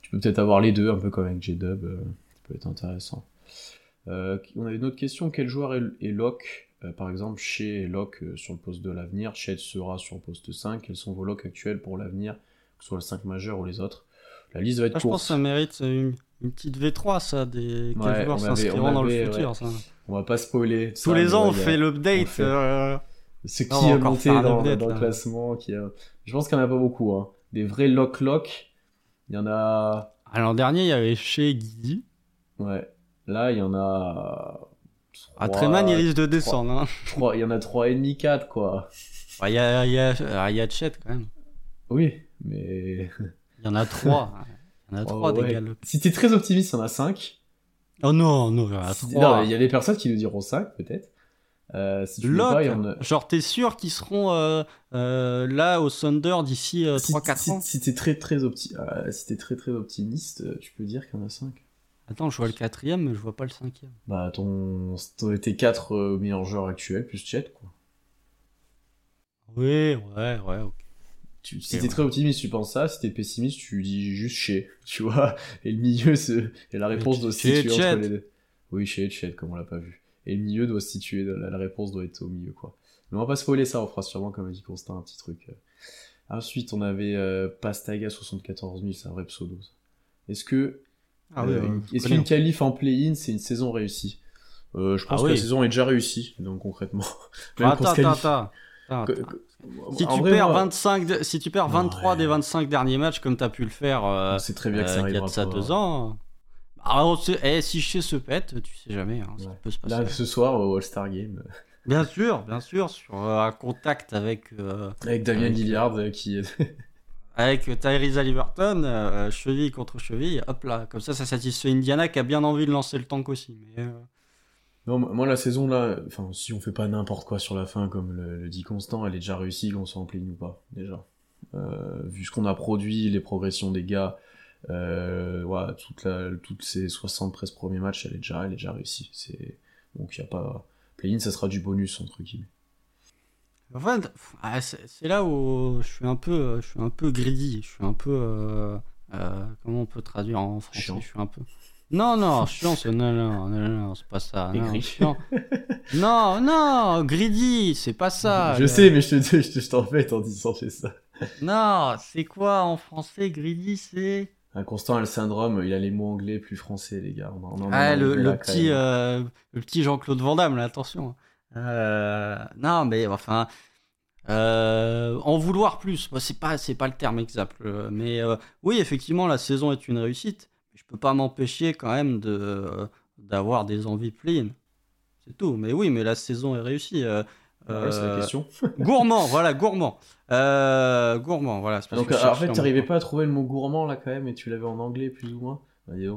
Tu peux peut-être avoir les deux, un peu comme avec J-Dub, ça peut être intéressant. Euh, on avait une autre question, quel joueur est, est lock Euh, Par exemple, chez est lock euh, sur le poste de l'avenir, Chet sera sur le poste 5, quels sont vos locks actuels pour l'avenir, que ce soit le 5 majeur ou les autres? La liste va être Ah, je pense courte. que ça mérite une, une petite V3, ça, des quels Ouais, joueurs s'inscriront on dans le futur. ouais. ça. On va pas spoiler. Tous ça, les ans, on fait l'update. fait- Ce on qui est monté dans, dans le classement. Qui a... Je pense qu'il n'y en a pas beaucoup. Hein. Des vrais lock-lock, il y en a. Ah, L'an dernier, il y avait chez Guidi. Ouais. Là, il y en a. Ah, trois- Treman, il risque de descendre. hein. Il y en a 3,5, 4, quoi. Ah, Il y a, il y, a, ah, il y a Chet quand même. Oui, mais. Il y en a trois. Il y en a Oh, trois ouais. des là. Si t'es très optimiste, il y en a 5. Oh non, non, il y en a Si- trois. non, il y a des personnes qui nous diront 5, peut-être. Euh, si Lock, pas, il y en a. genre t'es sûr qu'ils seront euh, euh, là au Thunder d'ici euh, Si, 3-4 si- ans? si t'es très très, opti- euh, si très très optimiste, euh, tu peux dire qu'il y en a 5. Attends, je vois le quatrième, mais je vois pas le cinquième. Bah, ton, tes 4 meilleurs joueurs actuels, plus Chet, quoi. Oui, ouais, ouais, ok. Tu, si t'es ouais. très optimiste, tu penses ça. Si t'es pessimiste, tu dis juste chez. Tu vois Et le milieu, c'est- et la réponse doit se situer Chet. entre les deux. Oui, chez Chet, comme on l'a pas vu. Et le milieu doit se situer. La, la réponse doit être au milieu, quoi. Mais on va pas spoiler ça. On fera sûrement, comme a dit Constant, un petit truc. euh. Ensuite, on avait euh, Pastaga 74 000. C'est un vrai pseudo. Est-ce que Ah oui, euh, je est-ce qu'une qualif en play-in, c'est une saison réussie? Euh, Je pense Ah que la saison est déjà réussie. Donc concrètement. Même Attends, attends, attends. attends, Si tu, vrai, perds moi, 25 de- si tu perds 23 Ouais. des 25 derniers matchs comme tu as pu le faire euh, sait très bien que euh, ça il y a de ça pas. deux ans. Ah, eh, si chez se pète, tu sais jamais, hein, ça Ouais. peut se passer. Là, ce soir au All-Star Game, euh, Bien sûr, bien sûr, sur euh, un contact avec, euh, avec Damien euh, qui est. avec Tyrese Halliburton, euh, cheville contre cheville, hop là, comme ça, ça satisfait Indiana qui a bien envie de lancer le tank aussi. Euh, Non, moi la saison là, si on fait pas n'importe quoi sur la fin comme le, dit Constant, elle est déjà réussie qu'on soit en play ou pas déjà. Euh, vu ce qu'on a produit, les progressions des gars, euh, voilà, toute la, toutes ces 73 premiers matchs, elle est déjà, elle est déjà réussie. C'est donc il y a pas play-in, ça sera du bonus entre guillemets. En fait, ah, c'est là où je suis un peu, je suis un peu greedy. Je suis un peu, euh, euh, comment on peut traduire en français? Chiant. Je suis un peu. Non, non, chiant, c'est non, non, non, non, c'est pas ça. Non, chiant. non, non, greedy, c'est pas ça. je Le- sais, mais je te, je te- je t'embête en disant c'est ça. Non, c'est quoi en français greedy C'est? Un Constant a le syndrome, il a les mots anglais plus français les gars. On en- on en ah, le, là, petit, euh, le petit Jean-Claude Van Damme, là, attention. Euh, non, mais enfin, euh, en vouloir plus, c'est pas, c'est pas le terme exact. euh, Mais euh, oui, effectivement, la saison est une réussite. Je peux pas m'empêcher quand même de d'avoir des envies pleines. C'est tout. Mais oui, mais la saison est réussie. Voilà, c'est la question. gourmand, voilà, gourmand. Gourmand, voilà. parce Donc que en fait, t'arrivais pas à trouver le mot gourmand là quand même, et tu l'avais en anglais plus ou moins.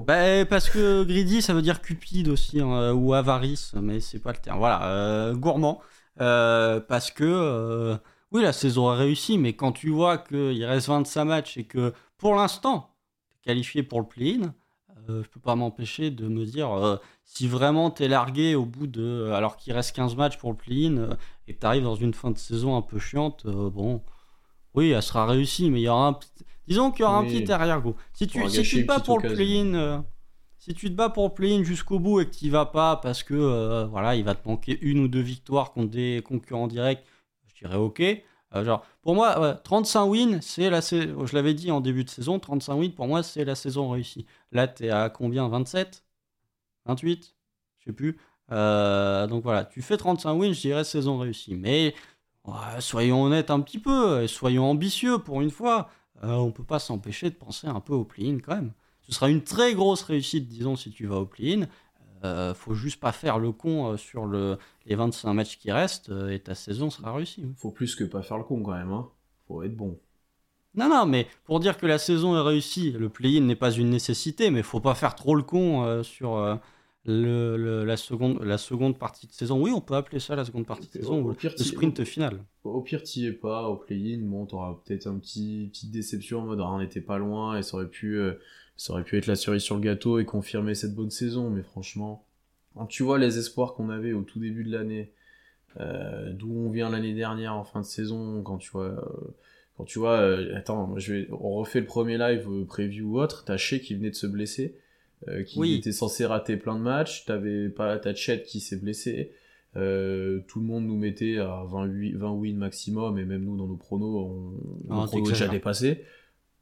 Bah, parce que greedy, ça veut dire cupide aussi, hein, euh, ou avarice, mais c'est pas le terme. Voilà, euh, gourmand. Euh, parce que, oui, la saison a réussi, mais quand tu vois qu'il reste 25 matchs et que, pour l'instant, t'es qualifié pour le play-in, je peux pas m'empêcher de me dire, si vraiment t'es largué au bout de... Alors qu'il reste 15 matchs pour le play-in, et que t'arrives dans une fin de saison un peu chiante, bon... Oui, elle sera réussie, mais il y aura un petit... Disons qu'il y aura un petit arrière-goût. Si tu, Faudra si tu te bats pour le play-in, euh, si tu te bats pour le play-in jusqu'au bout et que tu vas pas parce que euh, voilà, il va te manquer une ou deux victoires contre des concurrents directs, je dirais ok. Euh, genre, pour moi, ouais, 35 wins, c'est la sais- je l'avais dit en début de saison, 35 wins pour moi, c'est la saison réussie. Là, tu es à combien? 27 28 Je sais plus. Euh, donc voilà, tu fais 35 wins, je dirais saison réussie. Mais ouais, soyons honnêtes un petit peu, et soyons ambitieux pour une fois. euh, on peut pas s'empêcher de penser un peu au play-in quand même. Ce sera une très grosse réussite, disons, si tu vas au play-in. Euh, faut juste pas faire le con euh, sur le, les 25 matchs qui restent euh, et ta saison sera réussie. Faut plus que pas faire le con quand même. Hein. Faut être bon. Non, non, mais pour dire que la saison est réussie, le play-in n'est pas une nécessité, mais faut pas faire trop le con sur le, le- la, seconde, la seconde partie de saison. Oui, on peut appeler ça la seconde partie de Au- saison, au ou pire, le sprint final. Au pire, t'y es pas, au play-in, bon, t'auras peut-être un petit petite déception en mode ah, on n'était pas loin et ça aurait pu euh, ça aurait pu être la cerise sur le gâteau et confirmer cette bonne saison, mais franchement, quand tu vois les espoirs qu'on avait au tout début de l'année, euh, d'où on vient l'année dernière en fin de saison, quand tu vois euh, quand tu vois attends, moi, je vais on refait le premier live preview ou autre, t'as Shea qui venait de se blesser. Euh, qui Oui. était censé rater plein de matchs, t'avais pas ta Chet qui s'est blessé, euh, tout le monde nous mettait à 28, 20 wins maximum, et même nous, dans nos pronos, on, Ah, nos pronos déjà dépassés.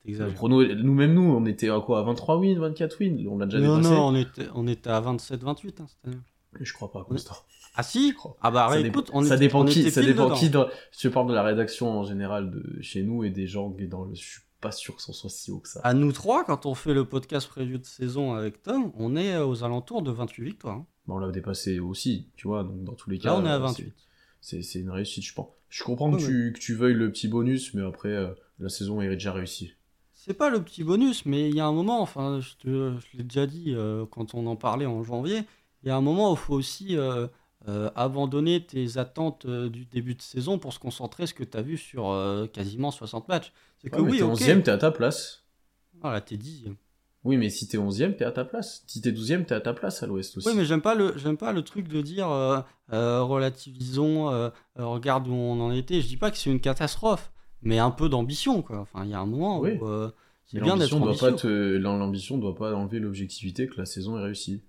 Nos T'exagères. pronos, nous-même nous, on était à quoi? à 23 wins, 24 wins? On l'a déjà Non, dépassé non, on était, on était à 27-28 hein, cette année. Je crois pas, Constant. Ah si? Crois. Ah bah Ça, écoute, dépend, on ça était, dépend on qui, ça dépend dedans. qui dans, je parle de la rédaction en général de chez nous et des gens qui dans le, je suis pas sûr que ce soit si haut que ça. À nous trois, quand on fait le podcast preview de saison avec Tom, on est aux alentours de 28 victoires. hein. Bon, on l'a dépassé aussi, tu vois, donc dans tous les cas. Là, on est à euh, 28. C'est c'est une réussite, je pense. Je comprends que, Ouais, tu, que tu veuilles le petit bonus, mais après, euh, la saison est déjà réussie. C'est pas le petit bonus, mais il y a un moment, enfin, je, te- je l'ai déjà dit euh, quand on en parlait en janvier, il y a un moment où il faut aussi euh, euh, abandonner tes attentes euh, du début de saison pour se concentrer sur ce que tu as vu sur euh, quasiment 60 matchs. C'est que Ouais, oui, t'es ok. 11ème, t'es à ta place. Voilà, t'es dixième. Oui, mais si t'es 11ème, t'es à ta place. Si t'es 12ème, t'es à ta place à l'ouest aussi. Oui, mais j'aime pas le, j'aime pas le truc de dire relativisons, regarde où on en était. Je dis pas que c'est une catastrophe, mais un peu d'ambition, quoi. Enfin, il y a un moment Oui. où c'est bien d'être l'ambition doit ambitieux. pas te- L'ambition doit pas enlever l'objectivité que la saison est réussie.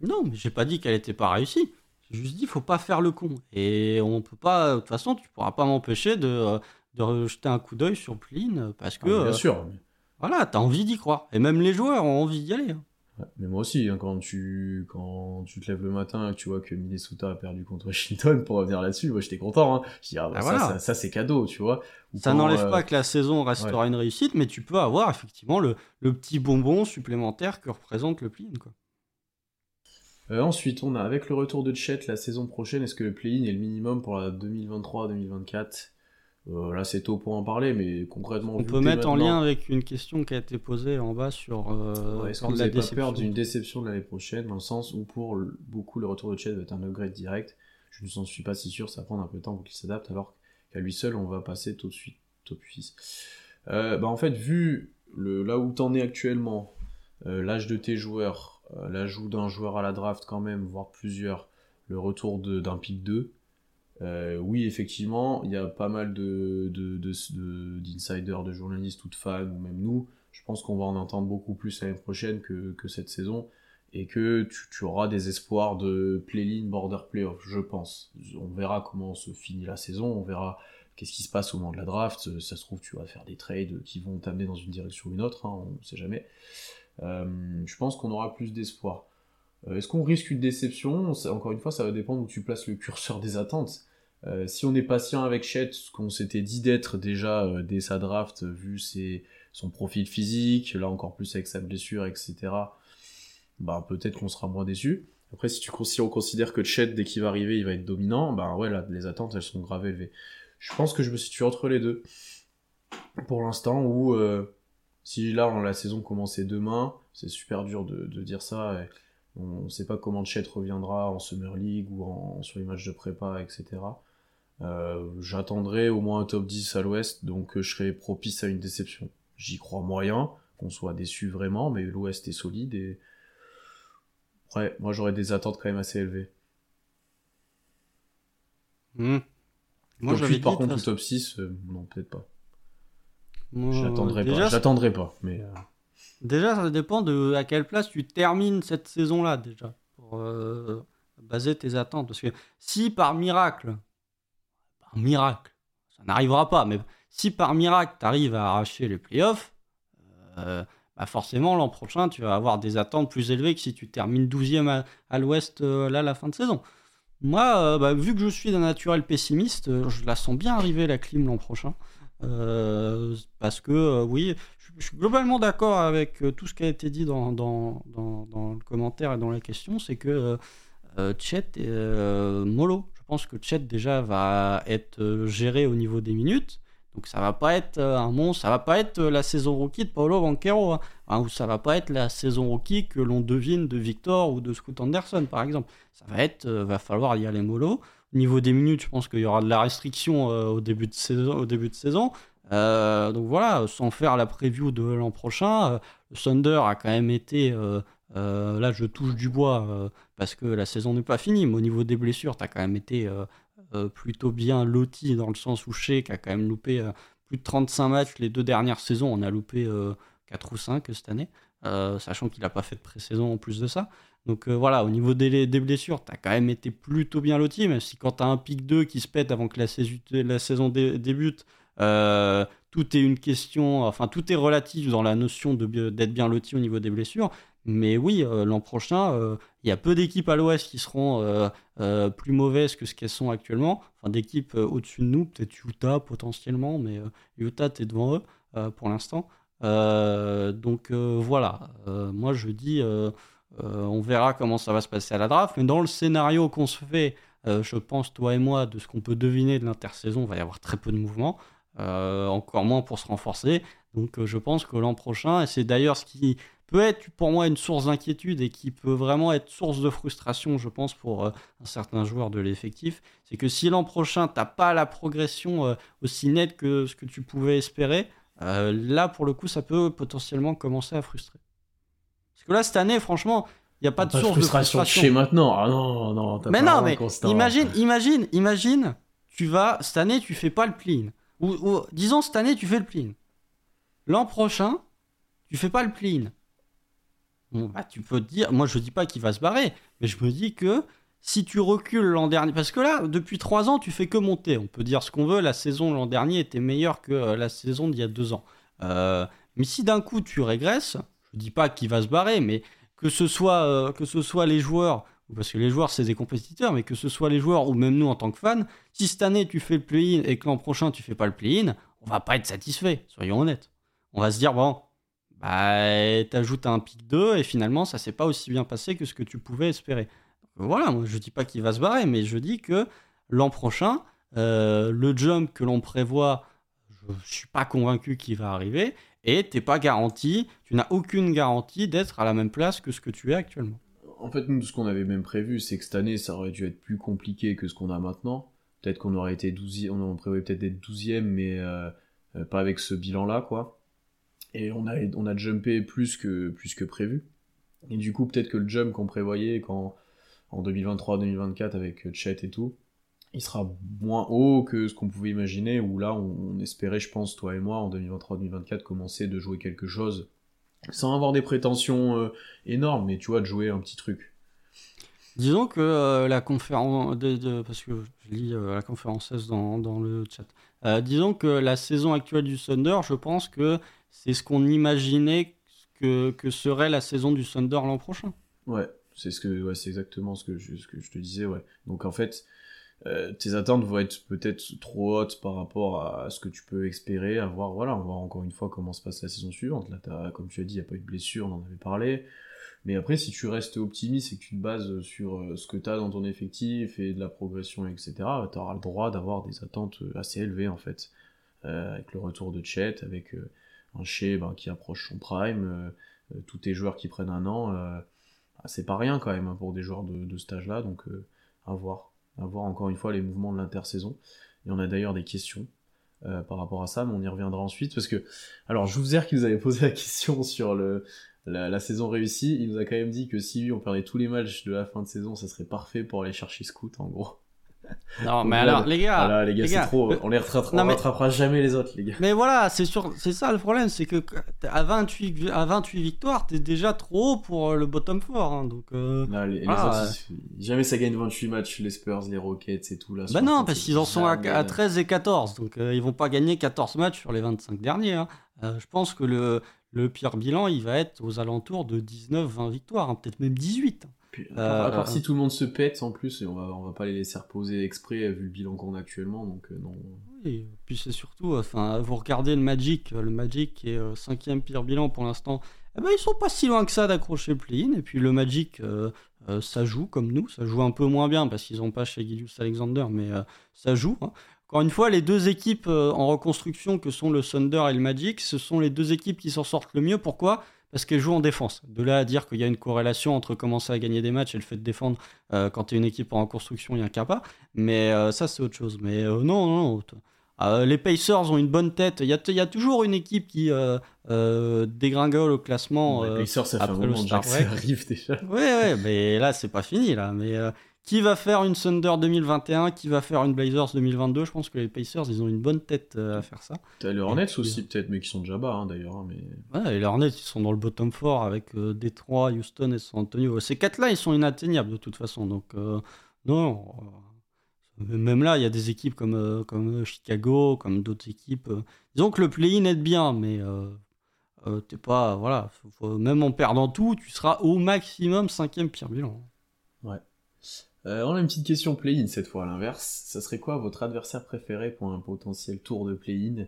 Non, mais j'ai pas dit qu'elle était pas réussie. Juste dit faut pas faire le con. Et on peut pas. De toute façon, tu pourras pas m'empêcher de, de jeter un coup d'œil sur Pline parce que Ah, bien euh, sûr. mais- voilà, t'as envie d'y croire. Et même les joueurs ont envie d'y aller. hein. Ouais, Mais moi aussi, hein, quand, tu, quand tu te lèves le matin et que tu vois que Minnesota a perdu contre Washington, pour revenir là-dessus, moi j'étais content. Hein. Je dis, ah, bah, Ah, ça, voilà. ça, ça, c'est cadeau, tu vois. Ou Ça n'enlève euh, pas que la saison restera une réussite, mais tu peux avoir effectivement le, le petit bonbon supplémentaire que représente le Pline. Quoi. Euh, ensuite, on a avec le retour de Chet la saison prochaine, est-ce que le play-in est le minimum pour la 2023-2024 Euh, Là, c'est tôt pour en parler, mais concrètement, On peut mettre en lien avec une question qui a été posée en bas sur euh, Ouais, Est-ce la avez pas peur d'une déception de l'année prochaine, dans le sens où pour le- beaucoup le retour de Chet va être un upgrade direct? Je ne s'en suis pas si sûr, ça va prendre un peu de temps pour qu'il s'adapte, alors qu'à lui seul, on va passer tout de suite top 6. Euh, bah en fait, vu le, là où t'en es actuellement, l'âge de tes joueurs, l'ajout d'un joueur à la draft quand même, voire plusieurs, le retour d'un pick 2, euh, oui, effectivement, il y a pas mal de, de, de, de- d'insiders, de journalistes ou de fans, ou même nous, je pense qu'on va en entendre beaucoup plus l'année prochaine que, que cette saison, et que tu, auras des espoirs de play-in, border playoff, je pense. On verra comment se finit la saison, on verra qu'est-ce qui se passe au moment de la draft, Euh, ça se trouve tu vas faire des trades qui vont t'amener dans une direction ou une autre, hein, on ne sait jamais. Euh, je pense qu'on aura plus d'espoir. Euh, Est-ce qu'on risque une déception? Encore une fois, ça va dépendre où tu places le curseur des attentes. Euh, si on est patient avec Chet, ce qu'on s'était dit d'être déjà dès sa draft, vu son profil physique, là encore plus avec sa blessure, etc., bah peut-être qu'on sera moins déçu. Après, si, tu, si on considère que Chet, dès qu'il va arriver, il va être dominant, bah ouais, là, les attentes, elles sont grave élevées. Je pense que je me situe entre les deux. Pour l'instant, où si là, on- la saison commençait demain, c'est super dur de, de dire ça. et on ne sait pas comment Chet reviendra en Summer League ou en, sur les matchs de prépa, etc. Euh, J'attendrai au moins un top 10 à l'ouest, donc euh, je serai propice à une déception. J'y crois moyen, qu'on soit déçu vraiment, mais l'ouest est solide et. Ouais, moi j'aurais des attentes quand même assez élevées. Hmm. Moi, j'avais 8, dit, par contre, façon- top 6, euh, non, peut-être pas. J'attendrai pas. J'attendrai pas, mais. euh, Déjà, ça dépend de à quelle place tu termines cette saison-là, déjà, pour euh, baser tes attentes. Parce que si par miracle, par miracle, ça n'arrivera pas, mais si par miracle tu arrives à arracher les playoffs, euh, bah forcément l'an prochain tu vas avoir des attentes plus élevées que si tu termines 12e à, à l'ouest euh, là, la fin de saison. Moi, bah, vu que je suis d'un naturel pessimiste, je la sens bien arriver la clim l'an prochain. Parce que oui, je, suis globalement d'accord avec tout ce qui a été dit dans, le commentaire et dans la question, c'est que Chet et Molo, je pense que Chet déjà va être géré au niveau des minutes. Donc ça va pas être euh, un monstre, ça va pas être euh, la saison rookie de Paolo Banquero, hein. ou ça va pas être la saison rookie que l'on devine de Victor ou de Scoot Anderson par exemple. Ça va être, euh, va falloir y aller mollo. Au niveau des minutes, je pense qu'il y aura de la restriction au début de saison. Au début de saison. donc voilà, sans faire la preview de l'an prochain, le Thunder a quand même été, là je touche du bois parce que la saison n'est pas finie, mais au niveau des blessures, tu as quand même été euh, plutôt bien loti dans le sens où Sheik a quand même loupé euh, plus de 35 matchs les deux dernières saisons. On a loupé 4 euh, ou 5 cette année, sachant qu'il n'a pas fait de pré-saison en plus de ça. Donc voilà, au niveau des, blessures, tu as quand même été plutôt bien loti, même si quand tu as un pic 2 qui se pète avant que la, saison, débute, tout est une question, enfin tout est relatif dans la notion d'être bien loti au niveau des blessures. Mais oui, euh, l'an prochain, euh, il y a peu d'équipes à l'Ouest qui seront euh, plus mauvaises que ce qu'elles sont actuellement. Enfin, d'équipes au-dessus de nous, peut-être Utah potentiellement, mais Utah, tu es devant eux pour l'instant. donc voilà, moi je dis, on verra comment ça va se passer à la draft, mais dans le scénario qu'on se fait, je pense, toi et moi, de ce qu'on peut deviner de l'intersaison, il va y avoir très peu de mouvements. encore moins pour se renforcer. Donc je pense que l'an prochain, et c'est d'ailleurs ce qui peut être pour moi une source d'inquiétude et qui peut vraiment être source de frustration, je pense, pour euh, un certain joueur de l'effectif, c'est que si l'an prochain, tu n'as pas la progression euh, aussi nette que ce que tu pouvais espérer, euh, là, pour le coup, ça peut potentiellement commencer à frustrer. Parce que là, cette année, franchement, il n'y a pas de source de frustration. chez maintenant. Ah non, non, Mais non, mais imagine, imagine, imagine, tu vas, cette année, tu fais pas le plin. Ou, ou disons, cette année, tu fais le plin. L'an prochain, tu fais pas le plin bah, tu peux te dire, moi je dis pas qu'il va se barrer, mais je me dis que si tu recules l'an dernier, parce que là, depuis trois ans, tu fais que monter. On peut dire ce qu'on veut, la saison l'an dernier était meilleure que euh, la saison d'il y a deux ans. Euh, mais si d'un coup tu régresses, je dis pas qu'il va se barrer, mais que ce soit, euh, que ce soit les joueurs, parce que les joueurs c'est des compétiteurs, mais que ce soit les joueurs ou même nous en tant que fans, si cette année tu fais le play-in et que l'an prochain tu fais pas le play-in, on va pas être satisfait, soyons honnêtes. On va se dire, bon, bah, t'ajoutes un pic 2 et finalement ça s'est pas aussi bien passé que ce que tu pouvais espérer. voilà, moi je dis pas qu'il va se barrer, mais je dis que l'an prochain, euh, le jump que l'on prévoit, je, suis pas convaincu qu'il va arriver et t'es pas garanti, tu n'as aucune garantie d'être à la même place que ce que tu es actuellement. En fait, nous, ce qu'on avait même prévu, c'est que cette année, ça aurait dû être plus compliqué que ce qu'on a maintenant. Peut-être qu'on aurait été 12 on prévoyait peut-être d'être 12e, mais euh, euh, pas avec ce bilan-là, quoi et on a, on a jumpé plus que, plus que prévu. Et du coup, peut-être que le jump qu'on prévoyait quand, en 2023-2024 avec Chet et tout, il sera moins haut que ce qu'on pouvait imaginer, où là, on, espérait, je pense, toi et moi, en 2023-2024, commencer de jouer quelque chose, sans avoir des prétentions euh, énormes, mais tu vois, de jouer un petit truc. Disons que euh, la conférence, de, parce que je lis euh, la conférence dans, dans le chat, disons que la saison actuelle du Thunder, je pense que c'est ce qu'on imaginait que, que, serait la saison du Thunder l'an prochain. Ouais, c'est ce que, ouais, c'est exactement ce que, je, ce que je te disais, ouais. Donc en fait, euh, tes attentes vont être peut-être trop hautes par rapport à ce que tu peux espérer, à voir, voilà, on va voir encore une fois comment se passe la saison suivante. Là, as, comme tu as dit, il n'y a pas eu de blessure, on en avait parlé. Mais après, si tu restes optimiste et que tu te bases sur euh, ce que tu as dans ton effectif et de la progression, etc., tu auras le droit d'avoir des attentes assez élevées, en fait. Euh, avec le retour de Chet, avec un Shea ben, qui approche son prime, euh, euh, tous tes joueurs qui prennent un an, euh, ah, c'est pas rien quand même hein, pour des joueurs de, de cet âge-là, donc à voir. À voir encore une fois les mouvements de l'intersaison. Et on a d'ailleurs des questions par rapport à ça, mais on y reviendra ensuite parce que, alors Jouzer qui nous avait posé la question sur le, la, saison réussie, il nous a quand même dit que si on perdait tous les matchs de la fin de saison, ça serait parfait pour aller chercher Scout en gros. Non, mais alors, les gars. les gars, c'est trop. On les rattrapera, jamais les autres, les gars. Mais voilà, c'est sûr, c'est ça le problème, c'est que à 28, à 28 victoires, t'es déjà trop haut pour euh, le bottom 4. Hein, donc, euh, les, autres, jamais ça gagne 28 matchs, les Spurs, les Rockets et tout là. Bah non, parce qu'ils en sont à, 13 et 14, donc euh, ils vont pas gagner 14 matchs sur les 25 derniers. Hein. je pense que le, le pire bilan, il va être aux alentours de 19-20 victoires, hein, peut-être même 18. À part si tout le monde se pète en plus, et on va, on va pas les laisser reposer exprès vu le bilan qu'on a actuellement, donc non. Oui, puis c'est surtout, enfin, vous regardez le Magic, le Magic est cinquième pire bilan pour l'instant. Eh ben, ils sont pas si loin que ça d'accrocher le play-in. Et puis le Magic, ça joue comme nous. Ça joue un peu moins bien parce qu'ils n'ont pas chez Gilius Alexander, mais ça joue. Hein. Encore une fois, les deux équipes en reconstruction que sont le Thunder et le Magic, ce sont les deux équipes qui s'en sortent le mieux. Pourquoi? Parce qu'elle joue en défense. De là à dire qu'il y a une corrélation entre commencer à gagner des matchs et le fait de défendre euh, quand tu es une équipe en construction, il y a un capa. Mais euh, ça, c'est autre chose. Mais euh, non, non, non. les Pacers ont une bonne tête. Il y a, y a toujours une équipe qui dégringole au classement. les Pacers, ça fait un moment que ça arrive déjà. Oui, ouais, mais là, c'est pas fini. là. Mais qui va faire une Thunder 2021 Qui va faire une Blazers 2022 Je pense que les Pacers, ils ont une bonne tête euh, à faire ça. T'as les Hornets aussi, peut-être, mais qui sont déjà bas, hein, d'ailleurs. Hein, mais... Ouais, les Hornets, ils sont dans le bottom 4 avec euh, Detroit, Houston et San Antonio. Ces quatre-là, ils sont inatteignables de toute façon. Donc, euh, non. Même là, il y a des équipes comme, comme Chicago, comme d'autres équipes. disons que le play-in est bien, mais t'es pas. Voilà. même en perdant tout, tu seras au maximum cinquième pire bilan. Ouais. Euh, on a une petite question play-in cette fois à l'inverse. Ça serait quoi votre adversaire préféré pour un potentiel tour de play-in?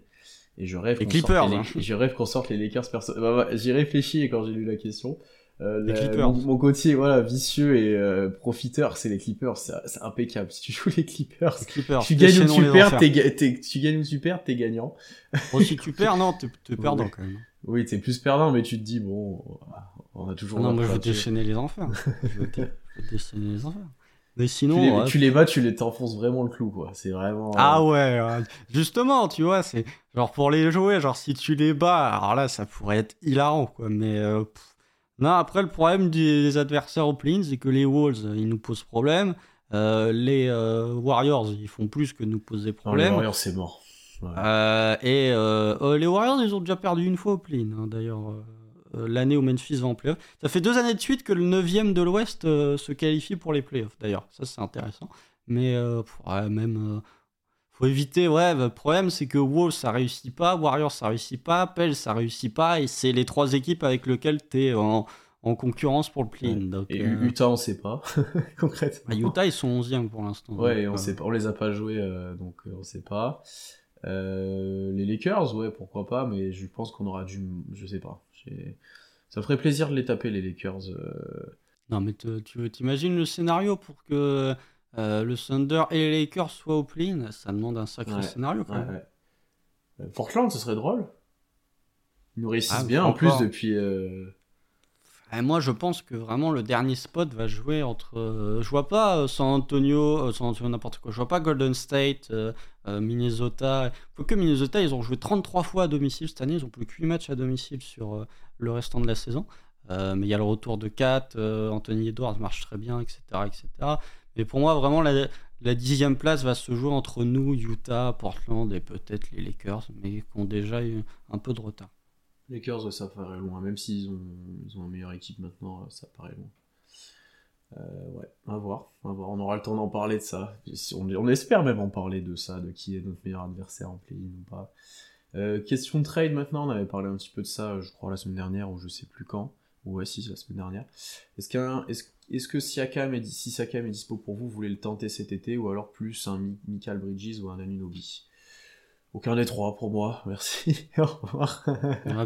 Et je rêve qu'on sorte, les... je rêve qu'on sorte les Lakers perso... Bah, J'y réfléchis quand j'ai lu la question. Euh, les Clippers. Mon, côté voilà vicieux et euh, profiteur, c'est les Clippers, c'est impeccable. Si tu joues les Clippers, tu gagnes ou tu perds, tu gagnes ou tu perds, t'es gagnant. Bon, si tu perds, non, t'es perdant quand même. Oui, t'es plus perdant, mais tu te dis bon, on a toujours. Ah non, moi je veux déchaîner les enfers. je veux déchaîner les enfers. Mais sinon, tu les, bats, tu les t'enfonces vraiment le clou, quoi. C'est vraiment. Ah ouais, justement, tu vois, c'est genre pour les jouer, genre si tu les bats, alors là, ça pourrait être hilarant, quoi. Mais euh, non, après le problème des, adversaires au play c'est que les Wolves, ils nous posent problème. Euh, les euh, Warriors, ils font plus que nous poser problème. les Warriors, c'est mort. et les Warriors, ils ont déjà perdu une fois au play hein, d'ailleurs. Euh, l'année où Memphis va en playoff. Ça fait deux années de suite que le 9 de l'Ouest euh, se qualifie pour les playoffs, d'ailleurs. Ça, c'est intéressant. Mais euh, même faut éviter, ouais, le problème c'est que Wolves ça réussit pas, Warriors ça réussit pas, Pels ça réussit pas, et c'est les trois équipes avec lesquelles tu es en, concurrence pour le play-in. Et Utah on sait pas, concrètement. Bah, Utah ils sont 11e pour l'instant. Ouais, on, sait pas, on les a pas joués, donc on sait pas. Les Lakers, ouais, pourquoi pas, mais je pense qu'on aura dû, je sais pas. Ça ferait plaisir de les taper, les Lakers. Euh. Non, mais tu t'imagines le scénario pour que euh, le Thunder et les Lakers soient au play Ça demande un sacré scénario quand même. Euh, Portland, ce serait drôle. Ils nous réussissent ah, bien en plus depuis. Moi, je pense que vraiment le dernier spot va jouer entre. je vois pas San Antonio, San Antonio n'importe quoi. Je vois pas Golden State, Minnesota. Faut que Minnesota, ils ont joué 33 fois à domicile cette année. Ils ont plus que 8 matchs à domicile sur le restant de la saison. Euh, mais il y a le retour de Kat, euh, Anthony Edwards marche très bien, etc. etc. Mais pour moi, vraiment, la, dixième place va se jouer entre nous, Utah, Portland et peut-être les Lakers, mais qui ont déjà eu un peu de retard. Lakers, ça paraît loin, même s'ils ont, une meilleure équipe maintenant, ça paraît loin. Euh, ouais, à voir, à voir. On aura le temps d'en parler de ça. On, espère même en parler de ça, de qui est notre meilleur adversaire en play-in ou pas. Euh, question de trade maintenant, on avait parlé un petit peu de ça, je crois, la semaine dernière, ou je sais plus quand. Ou ouais, si, la semaine dernière. Est-ce est-ce, est que Siakam est, si Siakam est dispo pour vous, vous voulez le tenter cet été, ou alors plus un Michael Bridges ou un Anunobi Aucun des trois pour moi, merci. Au revoir.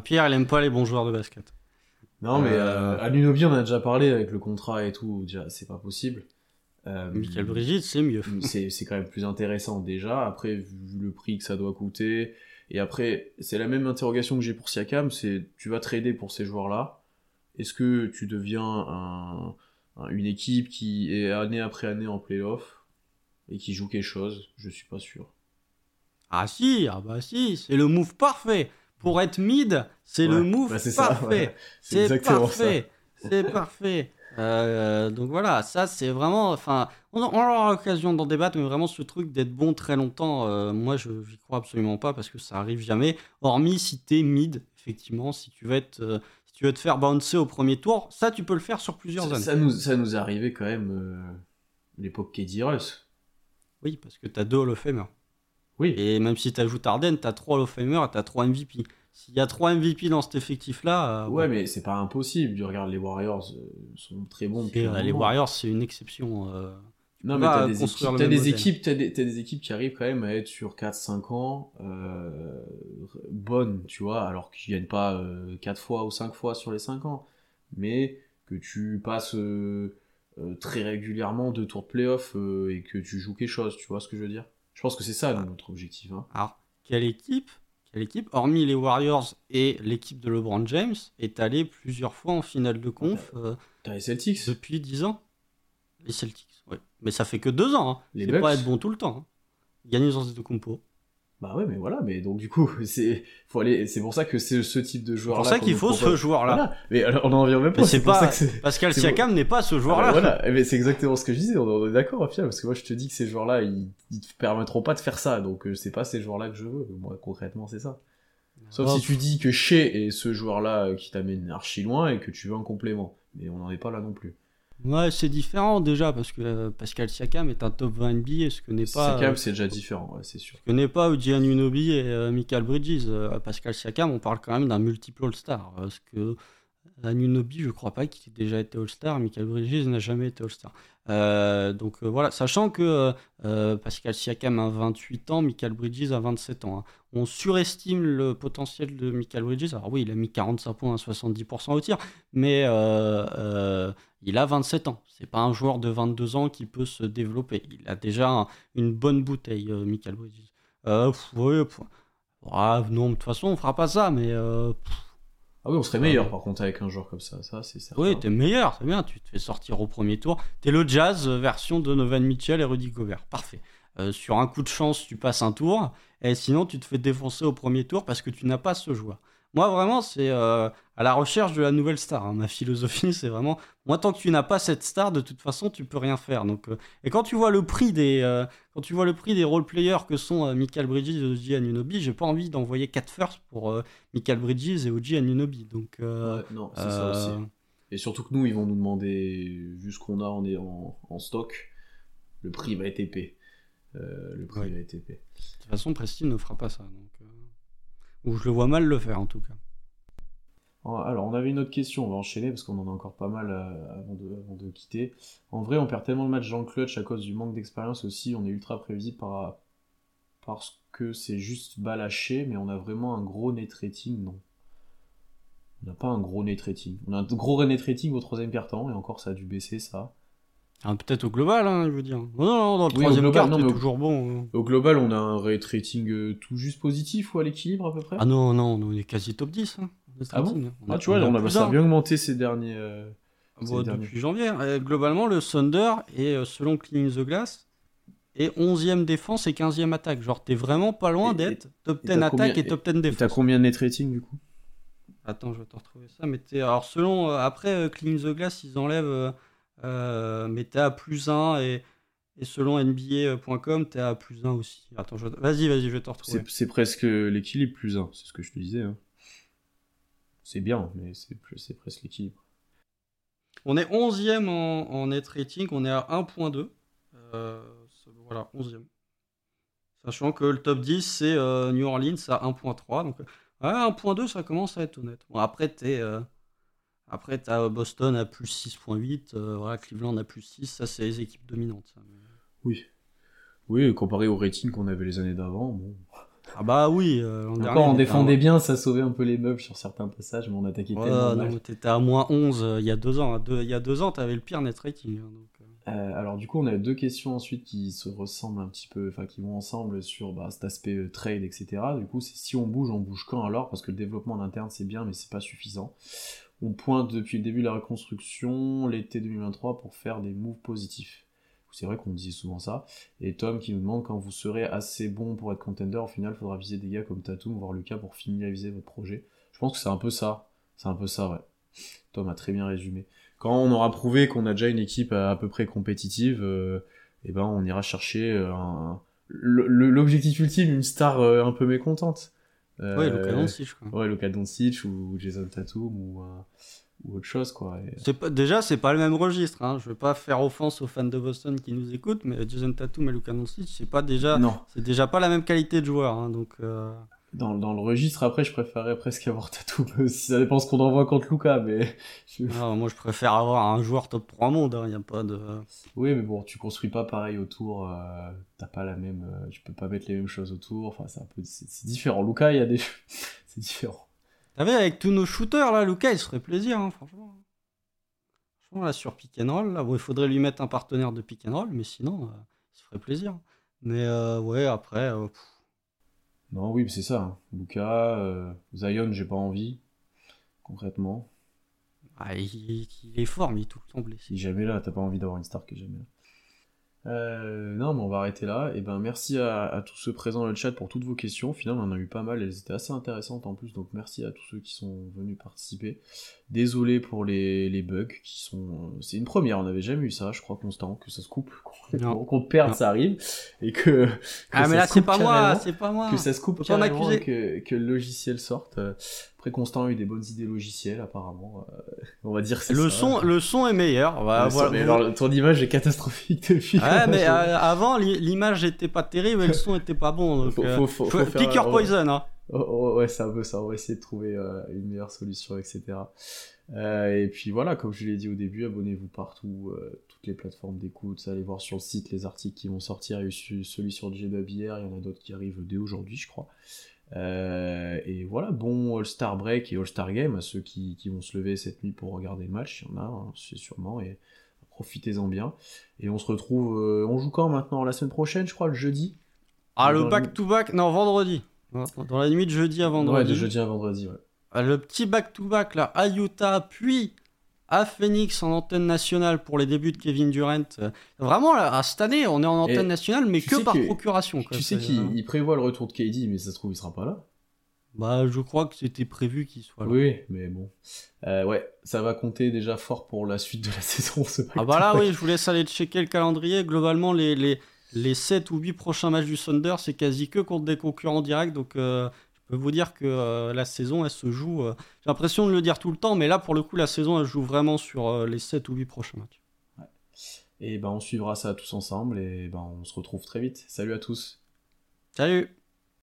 Pierre, il aime pas les bons joueurs de basket. Non, mais euh... euh Anunobi, on a déjà parlé avec le contrat et tout, déjà, c'est pas possible. Euh, Michael Bridges, c'est mieux. c'est, c'est quand même plus intéressant déjà. Après, vu le prix que ça doit coûter, et après, c'est la même interrogation que j'ai pour Siakam, c'est tu vas trader pour ces joueurs-là. Est-ce que tu deviens un, une équipe qui est année après année en playoff et qui joue quelque chose? Je suis pas sûr. Ah si, ah bah si, c'est le move parfait. Pour être mid, c'est le move bah, parfait. C'est parfait. C'est parfait. Euh, donc voilà, ça c'est vraiment. Enfin, on, aura l'occasion d'en débattre, mais vraiment ce truc d'être bon très longtemps, euh, moi je n'y crois absolument pas parce que ça arrive jamais. Hormis si t'es mid, effectivement, si tu veux être. Euh, si tu veux te faire bouncer au premier tour, ça tu peux le faire sur plusieurs années. Ça nous, ça nous est arrivé quand même l'époque Kedi Russ. Oui, parce que t'as deux Hall of Famer. Oui. Et même si t'ajoutes Arden, t'as trois Hall of Famer et t'as trois MVP. S'il y a trois MVP dans cet effectif-là. Euh, ouais, mais c'est pas impossible. Tu regardes les Warriors, euh, sont très bons. les Warriors, c'est une exception. non, mais t'as des, équipes, as des, équipes, t'as des, des, équipes qui arrivent quand même à être sur 4-5 ans bonnes, tu vois, alors qu'ils gagnent pas 4 fois ou 5 fois sur les 5 ans. Mais que tu passes très régulièrement deux tours de playoff et que tu joues quelque chose, tu vois ce que je veux dire? Je pense que c'est ça notre objectif. Hein. Alors, quelle équipe l'équipe, hormis les Warriors et l'équipe de LeBron James, est allée plusieurs fois en finale de conf. Euh, T'as les Celtics Depuis 10 ans. Les Celtics, oui. Mais ça fait que 2 ans. Hein. Les pas être bon tout le temps. Hein. Gagner dans de compos. Bah ouais, mais voilà, mais donc du coup, c'est faut aller, c'est pour ça que c'est ce type de joueur. C'est pour ça qu'il faut ce joueur-là. Voilà. Mais on en revient même pas. C'est pas Pascal Siakam n'est pas ce joueur-là. voilà, mais c'est exactement ce que je disais. On est d'accord, au parce que moi je te dis que ces joueurs-là, ils, ils te permettront pas de faire ça. Donc euh, c'est pas ces joueurs-là que je veux. Moi concrètement, c'est ça. Sauf si tu dis que Shea est ce joueur-là qui t'amène archi loin et que tu veux un complément. Mais on n'en est pas là non plus. Ouais, c'est différent déjà parce que euh, Pascal Siakam est un top 20 NBA, ce que n'est pas. Siakam, euh, c'est déjà différent, ouais, c'est sûr. Ce que n'est pas Uji Anunobi et euh, Michael Bridges. Pascal Siakam, on parle quand même d'un multiple All-Star. Parce que Anunobi, je crois pas qu'il ait déjà été All-Star. Michael Bridges n'a jamais été All-Star. donc voilà, sachant que Pascal Siakam a 28 ans, Michael Bridges a 27 ans. Hein. On surestime le potentiel de Michael Bridges. Alors oui, il a mis 45 points à 70% au tir, mais il a 27 ans. C'est pas un joueur de 22 ans qui peut se développer. Il a déjà une bonne bouteille, euh, Michael Bridges. Euh, oui, ah, non, de toute façon, on fera pas ça, mais. Euh, ah oui, on serait meilleur par contre avec un joueur comme ça, ça c'est certain. Oui, t'es meilleur, c'est bien, tu te fais sortir au premier tour. T'es le jazz version de Novan Mitchell et Rudy Gobert, parfait. sur un coup de chance, tu passes un tour, et sinon tu te fais défoncer au premier tour parce que tu n'as pas ce joueur. Moi, vraiment, c'est euh, à la recherche de la nouvelle star. Hein. Ma philosophie, c'est vraiment, moi, tant que tu n'as pas cette star, de toute façon, tu peux rien faire. Donc, euh, et quand tu vois le prix des, euh, quand tu vois le prix des role players que sont Michael Bridges et Oji Anunobi, j'ai pas envie d'envoyer 4 firsts pour Michael Bridges et Oji Anunobi. Donc, non, c'est ça aussi. Et surtout que nous, ils vont nous demander juste qu'on a en, en, en, stock. Le prix va être épais. le prix va être épais. De toute façon, Prestige ne fera pas ça. Donc. Ou je le vois mal le faire en tout cas. Alors, on avait une autre question, on va enchaîner parce qu'on en a encore pas mal euh, avant, de, quitter. En vrai, on perd tellement de matchs Jean clutch à cause du manque d'expérience aussi, on est ultra prévisible par, parce que c'est juste balaché, mais on a vraiment un gros net rating, non. On n'a pas un gros net rating. On a un gros net rating au troisième quart-temps, et encore ça a dû baisser ça. Ah, peut-être au global, hein, je veux dire. Non, non, dans le troisième quart, c'est toujours bon. Hein. Au global, on a un rate rating euh, tout juste positif ou à l'équilibre à peu près? Ah non, non, on est quasi top 10. Hein, ah bon? Ah, tu vois, on a, ça a bien augmenté ces derniers. Euh, depuis janvier. globalement, le Thunder est, euh, selon Cleaning the Glass, est 11e défense et 15e attaque. Genre, t'es vraiment pas loin d'être top 10 attaque et top 10 défense. T'as combien de net rating du coup? Attends, je vais te retrouver ça. Mais alors, selon. après, Cleaning the Glass, ils enlèvent euh, mais t'es à plus 1 et, et selon NBA.com, t'es à plus 1 aussi. Attends, vas-y, vas-y, je vais te retrouver. C'est presque l'équilibre plus 1, c'est ce que je te disais. Hein. C'est bien, mais c'est presque l'équilibre. On est 11ème en, en, net rating, on est à 1.2. Euh, voilà, 11ème. Sachant que le top 10, c'est euh, New Orleans à 1.3. Donc, 1.2, ça commence à être honnête. Bon, après, t'es. Après, tu as Boston à plus 6.8, euh, voilà, Cleveland à plus 6, ça c'est les équipes dominantes. Oui. Oui, comparé au rating qu'on avait les années d'avant, bon. Ah bah oui, euh, Encore, on défendait bien, ça sauvait un peu les meubles sur certains passages, mais on attaquait ouais, tellement non, T'étais à moins 11 euh, il y a deux ans. Hein. il y a deux ans, t'avais le pire net rating. Hein, alors du coup, on a deux questions ensuite qui se ressemblent un petit peu, enfin qui vont ensemble sur bah, cet aspect trade, etc. Du coup, c'est si on bouge, on bouge quand alors? Parce que le développement en interne, c'est bien, mais c'est pas suffisant. On pointe depuis le début de la reconstruction, l'été 2023, pour faire des moves positifs. C'est vrai qu'on disait souvent ça. Et Tom qui nous demande quand vous serez assez bon pour être contender, au final, il faudra viser des gars comme Tatum, voire Lucas pour finaliser votre projet. Je pense que c'est un peu ça. C'est un peu ça, ouais. Tom a très bien résumé. Quand on aura prouvé qu'on a déjà une équipe à, peu près compétitive, euh, eh ben on ira chercher euh, l'objectif ultime, une star euh, un peu mécontente. Euh, ouais, Luka Doncic, quoi. Ouais, Luka Doncic ou Jason Tatum ou, euh, ou autre chose, quoi. C'est pas, déjà, c'est pas le même registre. Hein. Je veux pas faire offense aux fans de Boston qui nous écoutent, mais Jason Tatum et Luka Doncic, c'est pas déjà, c'est déjà pas la même qualité de joueur. Hein, donc. Euh... dans, dans, le registre, après, je préférerais presque avoir Tatum aussi. Ça dépend ce qu'on envoie contre Luca, mais. Ah, moi, je préfère avoir un joueur top 3 monde, il hein, n'y a pas de. Oui, mais bon, tu construis pas pareil autour, euh, t'as pas la même. Euh, tu peux pas mettre les mêmes choses autour, enfin, c'est un peu. C'est différent. Luca, il y a des. c'est différent. T'as vu, avec tous nos shooters, là, Luca, il se ferait plaisir, hein, franchement. Franchement, là, sur pick and roll, là, bon, il faudrait lui mettre un partenaire de pick and roll, mais sinon, euh, il se ferait plaisir. Mais ouais, après. Non, oui, c'est ça. Hein. Luca, euh, Zion, j'ai pas envie, concrètement. Ah, il, est fort, mais il est tout le temps blessé. Si jamais là, t'as pas envie d'avoir une star qui est jamais là. Euh, non, mais on va arrêter là. Et ben merci à, tous ceux présents dans le chat pour toutes vos questions. Finalement, on en a eu pas mal. Elles étaient assez intéressantes en plus. Donc merci à tous ceux qui sont venus participer. Désolé pour les, les bugs qui sont. C'est une première. On n'avait jamais eu ça, je crois, constant, que ça se coupe, qu'on te perde, ça arrive, et que. ah mais là c'est pas moi, c'est pas moi. Que ça se coupe et que, que le logiciel sorte. Constant a eu des bonnes idées logicielles apparemment. Euh, on va dire le son, le son est meilleur. mais alors, ton image est catastrophique depuis. Ouais, mais euh, avant l'image était pas terrible et le son était pas bon. Donc, faut, euh, faut, poison. Hein. Oh, oh, ouais, c'est un peu ça. On va essayer de trouver une meilleure solution, etc. et puis voilà, comme je l'ai dit au début, abonnez-vous partout, toutes les plateformes d'écoute. Allez voir sur le site les articles qui vont sortir. Il y a eu celui sur hier, il y en a d'autres qui arrivent dès aujourd'hui, je crois. Euh, et voilà, bon All-Star Break et All-Star Game à ceux qui, vont se lever cette nuit pour regarder le match, il y en a, hein, c'est sûrement, et profitez-en bien. Et on se retrouve, euh, on joue quand maintenant? La semaine prochaine, je crois, le jeudi? Ah, le back-to-back Non, vendredi. Dans la nuit de jeudi à vendredi. Ouais, de jeudi à vendredi, ouais. Le petit back-to-back, là, à Utah, puis à Phoenix en antenne nationale pour les débuts de Kevin Durant. Vraiment, à cette année, on est en antenne nationale, mais que par procuration. Tu sais qu'il prévoit le retour de KD, mais ça se trouve, il sera pas là. Bah, je crois que c'était prévu qu'il soit là. Oui, mais bon. Euh, ouais, ça va compter déjà fort pour la suite de la saison. ah bah là, oui, je vous laisse aller checker le calendrier. Globalement, les, les, les 7 ou 8 prochains matchs du Thunder, c'est quasi que contre des concurrents directs. Donc, euh, je peux vous dire que euh, la saison, elle se joue. Euh, j'ai l'impression de le dire tout le temps, mais là, pour le coup, la saison, elle joue vraiment sur euh, les 7 ou 8 prochains matchs. Et ben, on suivra ça tous ensemble et ben, on se retrouve très vite. Salut à tous. Salut